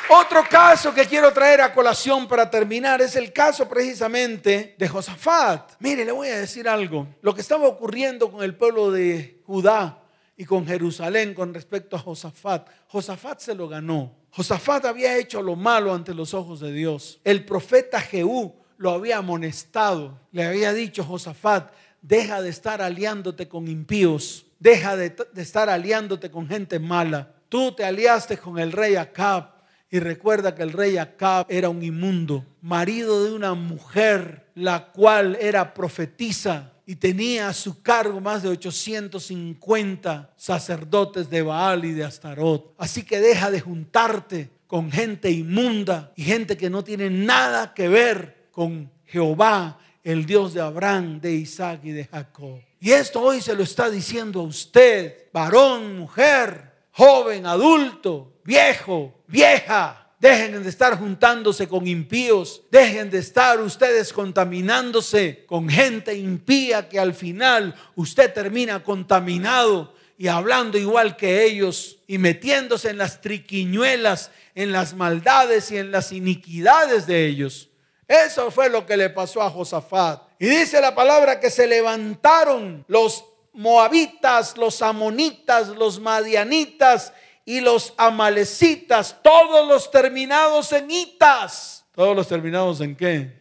Otro caso que quiero traer a colación para terminar es el caso precisamente de Josafat. Mire, le voy a decir algo. Lo que estaba ocurriendo con el pueblo de Judá y con Jerusalén con respecto a Josafat. Josafat se lo ganó. Josafat había hecho lo malo ante los ojos de Dios. El profeta Jehú lo había amonestado. Le había dicho, Josafat, deja de estar aliándote con impíos. Deja de, de estar aliándote con gente mala. Tú te aliaste con el rey Acab y recuerda que el rey Acab era un inmundo, marido de una mujer, la cual era profetisa y tenía a su cargo más de 850 sacerdotes de Baal y de Astarot. Así que deja de juntarte con gente inmunda y gente que no tiene nada que ver con Jehová, el Dios de Abraham, de Isaac y de Jacob. Y esto hoy se lo está diciendo a usted, varón, mujer, joven, adulto, viejo, vieja. Dejen de estar juntándose con impíos. Dejen de estar ustedes contaminándose con gente impía que al final usted termina contaminado y hablando igual que ellos y metiéndose en las triquiñuelas, en las maldades y en las iniquidades de ellos. Eso fue lo que le pasó a Josafat. Y dice la palabra que se levantaron los moabitas, los amonitas, los madianitas y los amalecitas, todos los terminados en itas. ¿Todos los terminados en qué?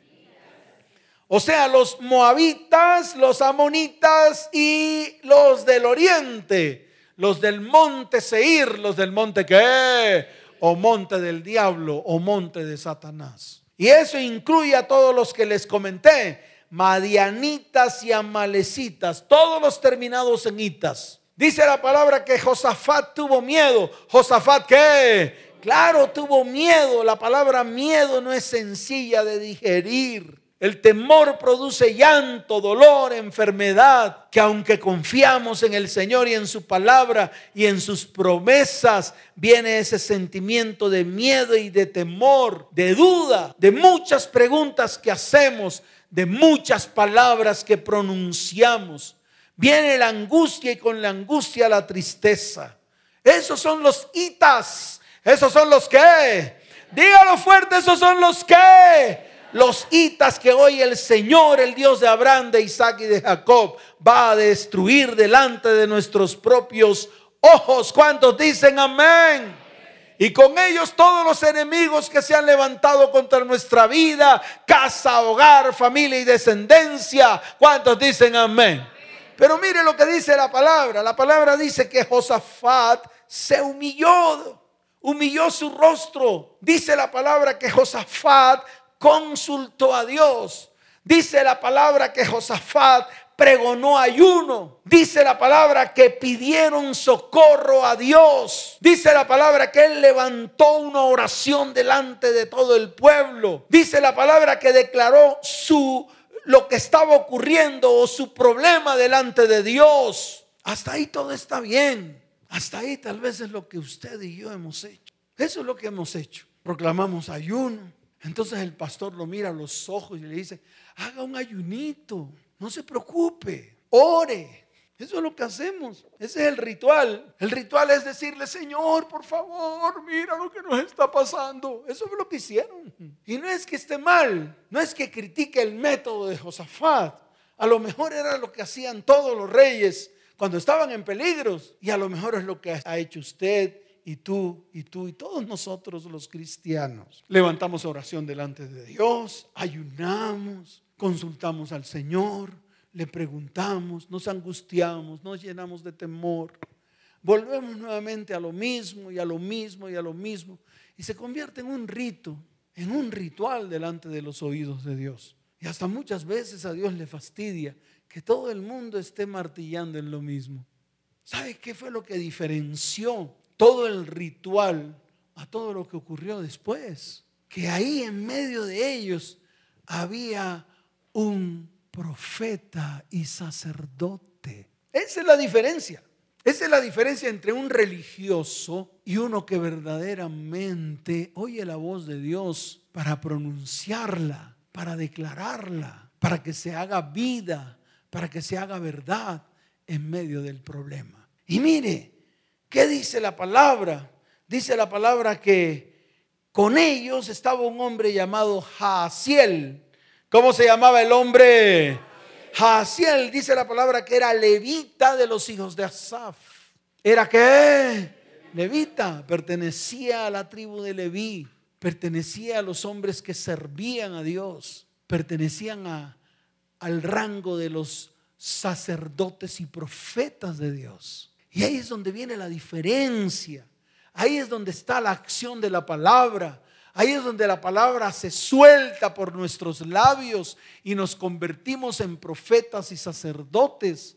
O sea, los moabitas, los amonitas y los del oriente, los del monte Seir, los del monte qué, o monte del diablo, o monte de Satanás. Y eso incluye a todos los que les comenté, madianitas y amalecitas, todos los terminados en itas. Dice la palabra que Josafat tuvo miedo. Josafat, ¿qué? Claro, tuvo miedo. La palabra miedo no es sencilla de digerir. El temor produce llanto, dolor, enfermedad, que aunque confiamos en el Señor y en su palabra y en sus promesas, viene ese sentimiento de miedo y de temor, de duda, de muchas preguntas que hacemos, de muchas palabras que pronunciamos. Viene la angustia y con la angustia la tristeza. Esos son los itas. Esos son los que. Dígalo fuerte, esos son los que. Los itas que hoy el Señor, el Dios de Abraham, de Isaac y de Jacob, va a destruir delante de nuestros propios ojos. ¿Cuántos dicen amén? Y con ellos todos los enemigos que se han levantado contra nuestra vida, casa, hogar, familia y descendencia. ¿Cuántos dicen amén? Pero mire lo que dice la palabra. La palabra dice que Josafat se humilló, humilló su rostro. Dice la palabra que Josafat consultó a Dios. Dice la palabra que Josafat pregonó ayuno. Dice la palabra que pidieron socorro a Dios. Dice la palabra que él levantó una oración delante de todo el pueblo. Dice la palabra que declaró su lo que estaba ocurriendo o su problema delante de Dios. Hasta ahí todo está bien. Hasta ahí tal vez es lo que usted y yo hemos hecho. Eso es lo que hemos hecho. Proclamamos ayuno. Entonces el pastor lo mira a los ojos y le dice, haga un ayunito, no se preocupe, ore. Eso es lo que hacemos. Ese es el ritual. El ritual es decirle, Señor, por favor, mira lo que nos está pasando. Eso es lo que hicieron. Y no es que esté mal, no es que critique el método de Josafat. A lo mejor era lo que hacían todos los reyes cuando estaban en peligros. Y a lo mejor es lo que ha hecho usted y tú y tú y todos nosotros los cristianos. Levantamos oración delante de Dios, ayunamos, consultamos al Señor le preguntamos, nos angustiamos, nos llenamos de temor. volvemos nuevamente a lo mismo y a lo mismo y a lo mismo. Y se convierte en un rito, en un ritual delante de los oídos de Dios. Y hasta muchas veces a Dios le fastidia que todo el mundo esté martillando en lo mismo. ¿Sabe qué fue lo que diferenció todo el ritual a todo lo que ocurrió después? Que ahí en medio de ellos había un profeta y sacerdote. Esa es la diferencia. Esa es la diferencia entre un religioso y uno que verdaderamente oye la voz de Dios para pronunciarla, para declararla, para que se haga vida, para que se haga verdad en medio del problema. Y mire, ¿qué dice la palabra? Dice la palabra que con ellos estaba un hombre llamado Jaciel. ¿Cómo se llamaba el hombre? Jaciel dice la palabra que era levita de los hijos de Asaf. ¿Era qué? Levita, pertenecía a la tribu de Leví, pertenecía a los hombres que servían a Dios, pertenecían a, al rango de los sacerdotes y profetas de Dios. Y ahí es donde viene la diferencia. Ahí es donde está la acción de la palabra. Ahí es donde la palabra se suelta por nuestros labios y nos convertimos en profetas y sacerdotes.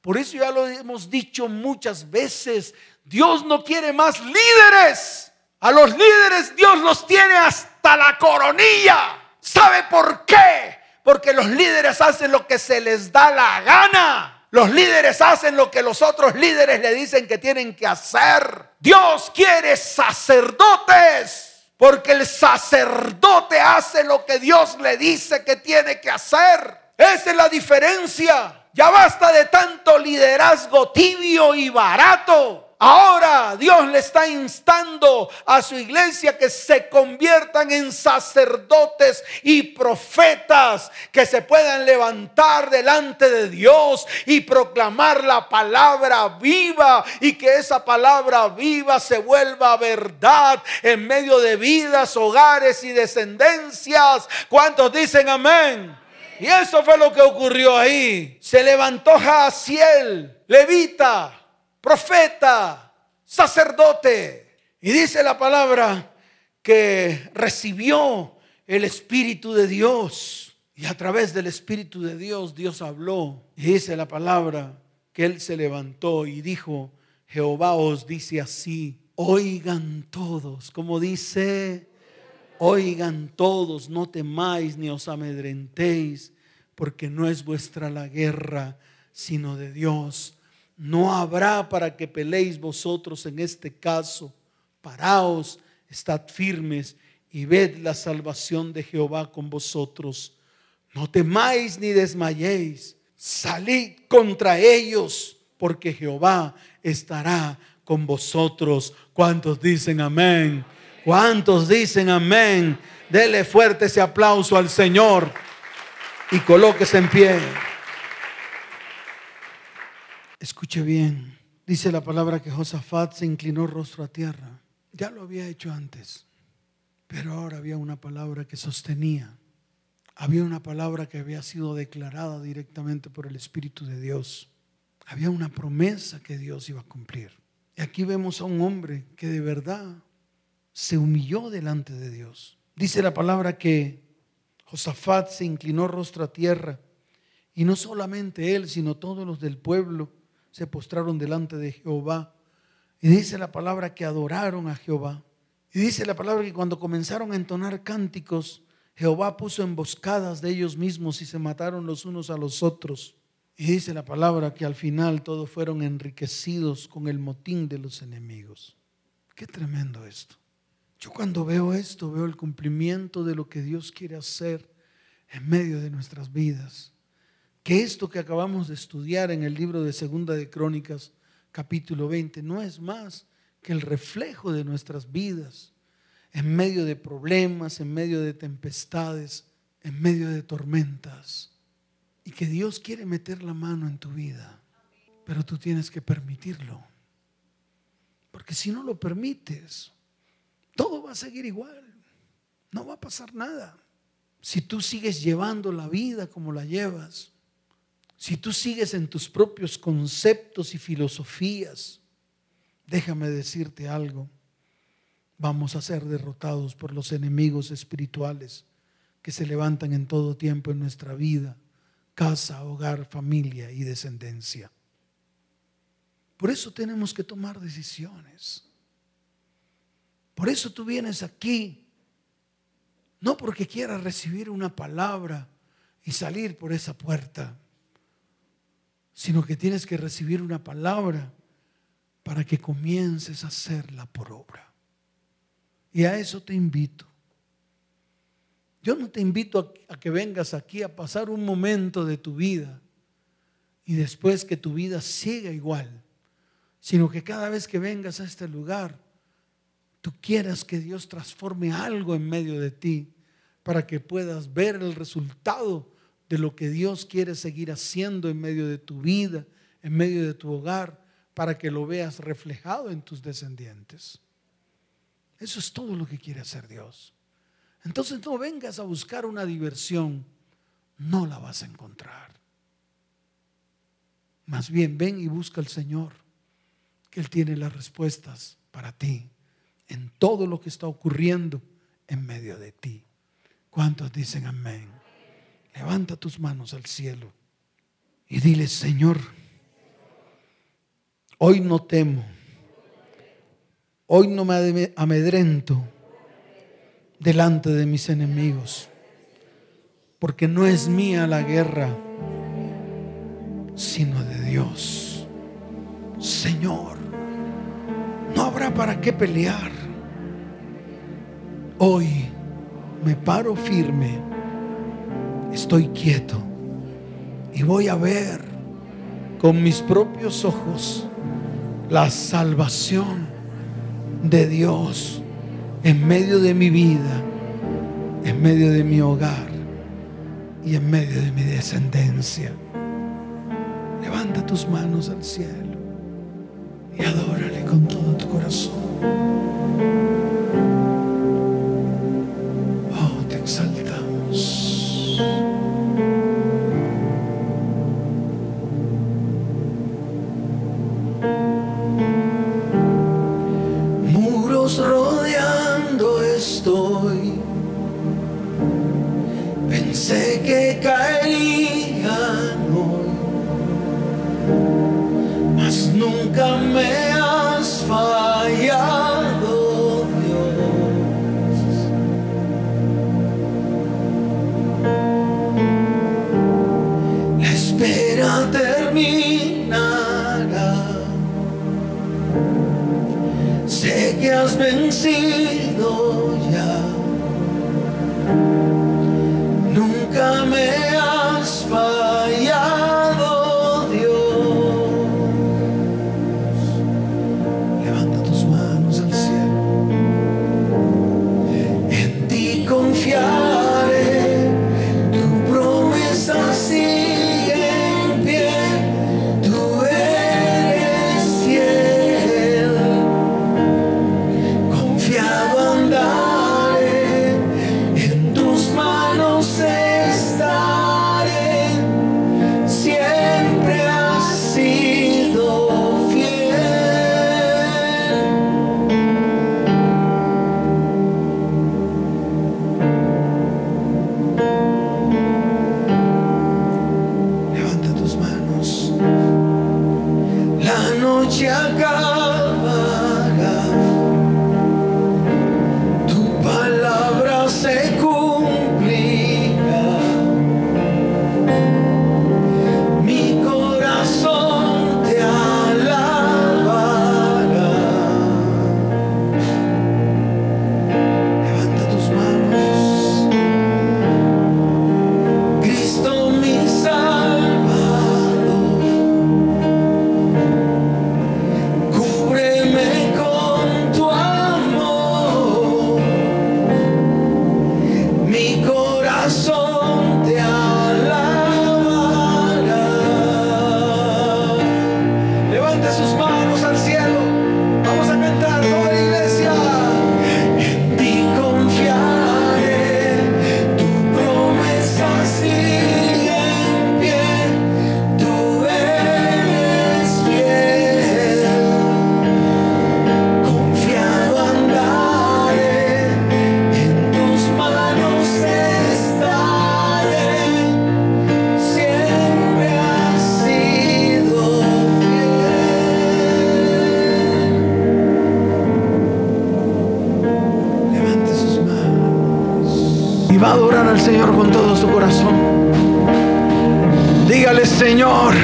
Por eso ya lo hemos dicho muchas veces, Dios no quiere más líderes. A los líderes Dios los tiene hasta la coronilla. ¿Sabe por qué? Porque los líderes hacen lo que se les da la gana. Los líderes hacen lo que los otros líderes le dicen que tienen que hacer. Dios quiere sacerdotes porque el sacerdote hace lo que Dios le dice que tiene que hacer. Esa es la diferencia. Ya basta de tanto liderazgo tibio y barato. Ahora Dios le está instando a su iglesia que se conviertan en sacerdotes y profetas que se puedan levantar delante de Dios y proclamar la palabra viva y que esa palabra viva se vuelva verdad en medio de vidas, hogares y descendencias. ¿Cuántos dicen amén? Y eso fue lo que ocurrió ahí. Se levantó Jaciel, levita profeta, sacerdote. Y dice la palabra que recibió el Espíritu de Dios. Y a través del Espíritu de Dios, Dios habló. Y dice la palabra que él se levantó y dijo, Jehová os dice así, oigan todos, como dice, oigan todos, no temáis ni os amedrentéis, porque no es vuestra la guerra, sino de Dios no habrá para que peleéis vosotros en este caso. Paraos, estad firmes y ved la salvación de Jehová con vosotros. No temáis ni desmayéis. Salid contra ellos, porque Jehová estará con vosotros. ¿Cuántos dicen amén? ¿Cuántos dicen amén? Dele fuerte ese aplauso al Señor y colóquese en pie. Escuche bien, dice la palabra que Josafat se inclinó rostro a tierra. Ya lo había hecho antes, pero ahora había una palabra que sostenía. Había una palabra que había sido declarada directamente por el Espíritu de Dios. Había una promesa que Dios iba a cumplir. Y aquí vemos a un hombre que de verdad se humilló delante de Dios. Dice la palabra que Josafat se inclinó rostro a tierra. Y no solamente él, sino todos los del pueblo se postraron delante de Jehová. Y dice la palabra que adoraron a Jehová. Y dice la palabra que cuando comenzaron a entonar cánticos, Jehová puso emboscadas de ellos mismos y se mataron los unos a los otros. Y dice la palabra que al final todos fueron enriquecidos con el motín de los enemigos. Qué tremendo esto. Yo cuando veo esto veo el cumplimiento de lo que Dios quiere hacer en medio de nuestras vidas esto que acabamos de estudiar en el libro de Segunda de Crónicas, capítulo 20, no es más que el reflejo de nuestras vidas en medio de problemas, en medio de tempestades, en medio de tormentas. Y que Dios quiere meter la mano en tu vida, pero tú tienes que permitirlo. Porque si no lo permites, todo va a seguir igual. No va a pasar nada. Si tú sigues llevando la vida como la llevas, si tú sigues en tus propios conceptos y filosofías, déjame decirte algo. Vamos a ser derrotados por los enemigos espirituales que se levantan en todo tiempo en nuestra vida, casa, hogar, familia y descendencia. Por eso tenemos que tomar decisiones. Por eso tú vienes aquí, no porque quieras recibir una palabra y salir por esa puerta, sino que tienes que recibir una palabra para que comiences a hacerla por obra. Y a eso te invito. Yo no te invito a, que vengas aquí a pasar un momento de tu vida y después que tu vida siga igual, sino que cada vez que vengas a este lugar, tú quieras que Dios transforme algo en medio de ti para que puedas ver el resultado de lo que Dios quiere seguir haciendo en medio de tu vida, en medio de tu hogar, para que lo veas reflejado en tus descendientes. Eso es todo lo que quiere hacer Dios. Entonces no vengas a buscar una diversión, no la vas a encontrar. Más bien ven y busca al Señor, que Él tiene las respuestas para ti en todo lo que está ocurriendo en medio de ti. ¿Cuántos dicen amén? Levanta tus manos al cielo y dile, Señor, hoy no temo, hoy no me amedrento delante de mis enemigos, porque no es mía la guerra, sino de Dios. Señor, no habrá para qué pelear. Hoy me paro firme, estoy quieto y voy a ver con mis propios ojos la salvación de Dios en medio de mi vida, en medio de mi hogar y en medio de mi descendencia. Levanta tus manos al cielo y adórale con todo tu corazón. Va a adorar al Señor con todo su corazón. Dígale, Señor,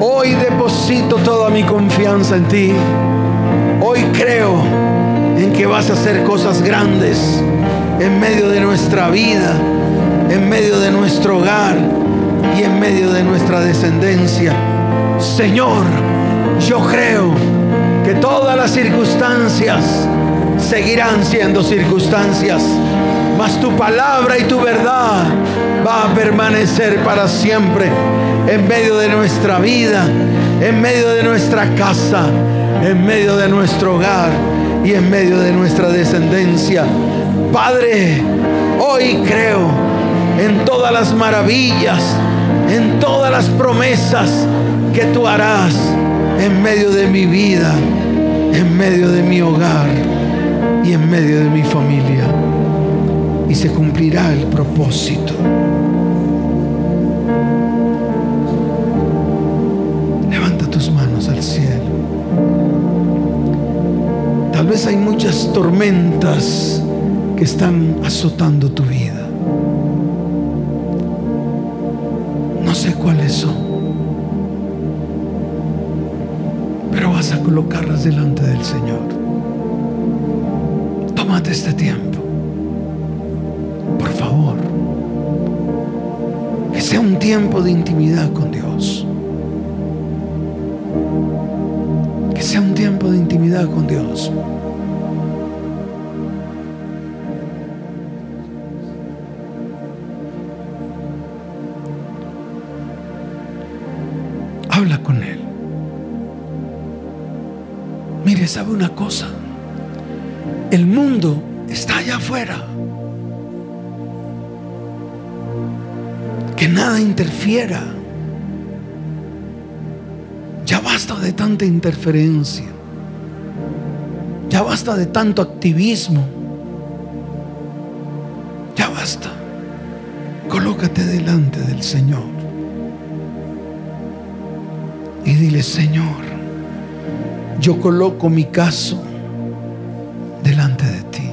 hoy deposito toda mi confianza en ti. Hoy creo en que vas a hacer cosas grandes en medio de nuestra vida, en medio de nuestro hogar y en medio de nuestra descendencia. Señor, yo creo que todas las circunstancias seguirán siendo circunstancias, mas tu palabra y tu verdad va a permanecer para siempre en medio de nuestra vida, en medio de nuestra casa, en medio de nuestro hogar y en medio de nuestra descendencia. Padre, hoy creo en todas las maravillas, en todas las promesas que tú harás en medio de mi vida, en medio de mi hogar y en medio de mi familia. Y se cumplirá el propósito. Levanta tus manos al cielo. Tal vez hay muchas tormentas que están azotando tu vida. No sé cuáles son. Pero vas a colocarlas delante del Señor este tiempo. Favor. Que sea un tiempo de intimidad con Dios. Que sea un tiempo de intimidad con Dios. Habla con Él. Mire, ¿sabe una cosa? El mundo está allá afuera. Que nada interfiera. Ya basta de tanta interferencia. Ya basta de tanto activismo. Ya basta. Colócate delante del Señor. Y dile, Señor, yo coloco mi caso delante de ti.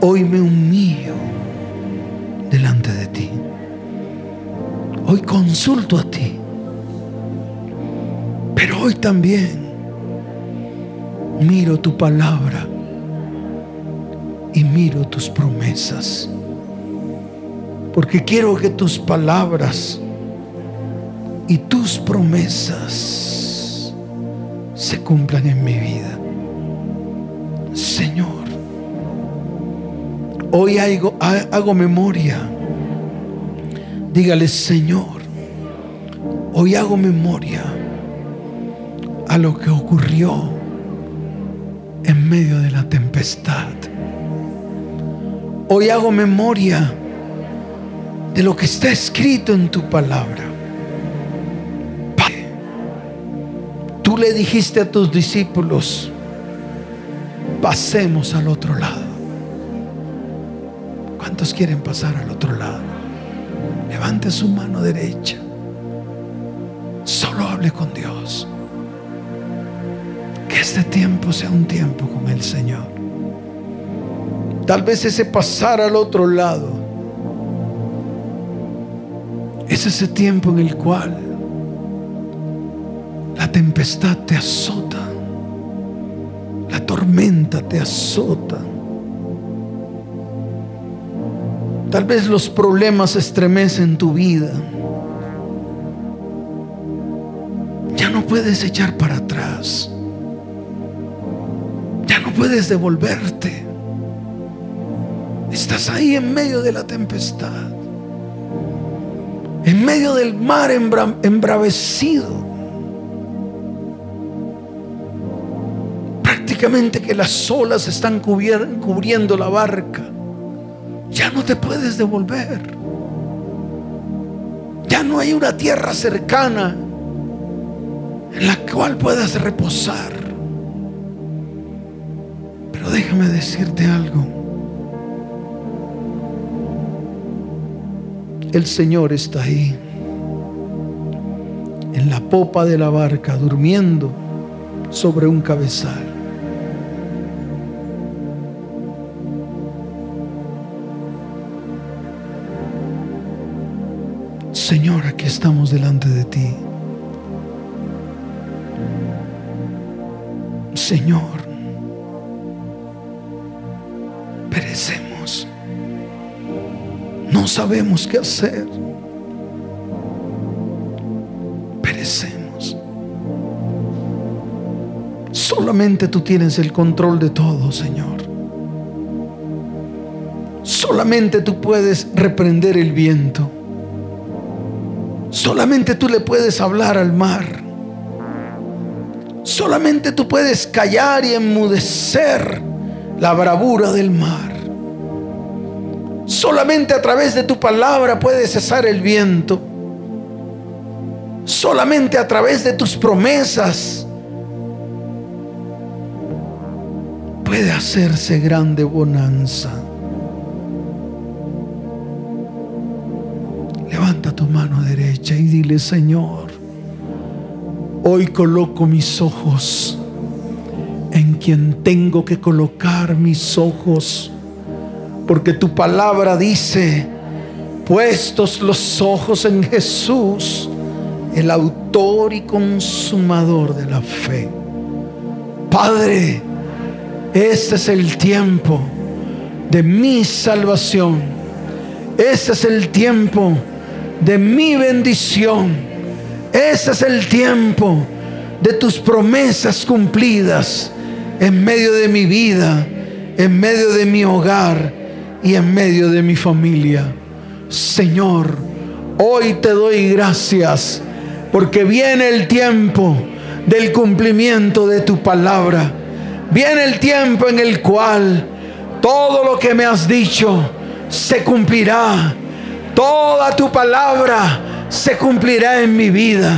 Hoy me humillo Hoy consulto a ti. Pero hoy también miro tu palabra y miro tus promesas. Porque quiero que tus palabras y tus promesas se cumplan en mi vida. Señor, hoy hago, hago memoria. Dígale, Señor, hoy hago memoria a lo que ocurrió en medio de la tempestad. Hoy hago memoria de lo que está escrito en tu palabra. Padre, tú le dijiste a tus discípulos, pasemos al otro lado. ¿Cuántos quieren pasar al otro lado? Levante su mano derecha. Solo hable con Dios. Que este tiempo sea un tiempo con el Señor. Tal vez ese pasar al otro lado es ese tiempo en el cual la tempestad te azota la tormenta te azota. Tal vez los problemas estremecen tu vida. Ya no puedes echar para atrás. Ya no puedes devolverte. Estás ahí en medio de la tempestad. En medio del mar embravecido. que las olas están cubriendo la barca. Ya no te puedes devolver. Ya no hay una tierra cercana en la cual puedas reposar. Pero déjame decirte algo. El Señor está ahí, en la popa de la barca, durmiendo sobre un cabezal. Señor, aquí estamos delante de ti. Señor, perecemos. No sabemos qué hacer. Perecemos. Solamente tú tienes el control de todo, Señor. Solamente tú puedes reprender el viento. Solamente tú le puedes hablar al mar. Solamente tú puedes callar y enmudecer la bravura del mar. Solamente a través de tu palabra puedes cesar el viento. Solamente a través de tus promesas puede hacerse grande bonanza. Tu mano derecha y dile, Señor, hoy coloco mis ojos en quien tengo que colocar mis ojos. Porque tu palabra dice, puestos los ojos en Jesús, el autor y consumador de la fe. Padre, este es el tiempo de mi salvación. Este es el tiempo de mi bendición. Ese es el tiempo de tus promesas cumplidas en medio de mi vida, en medio de mi hogar y en medio de mi familia. Señor, hoy te doy gracias porque viene el tiempo del cumplimiento de tu palabra. Viene el tiempo en el cual todo lo que me has dicho se cumplirá. Toda tu palabra se cumplirá en mi vida.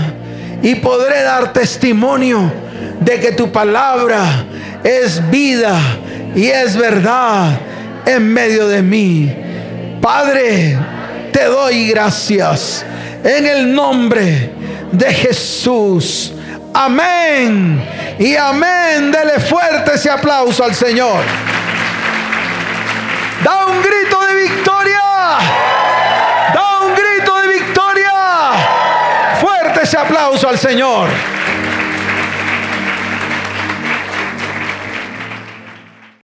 Y podré dar testimonio de que tu palabra es vida y es verdad en medio de mí. Padre, te doy gracias en el nombre de Jesús. Amén. Y amén. Dele fuerte ese aplauso al Señor. Da un grito de victoria. Ese aplauso al Señor.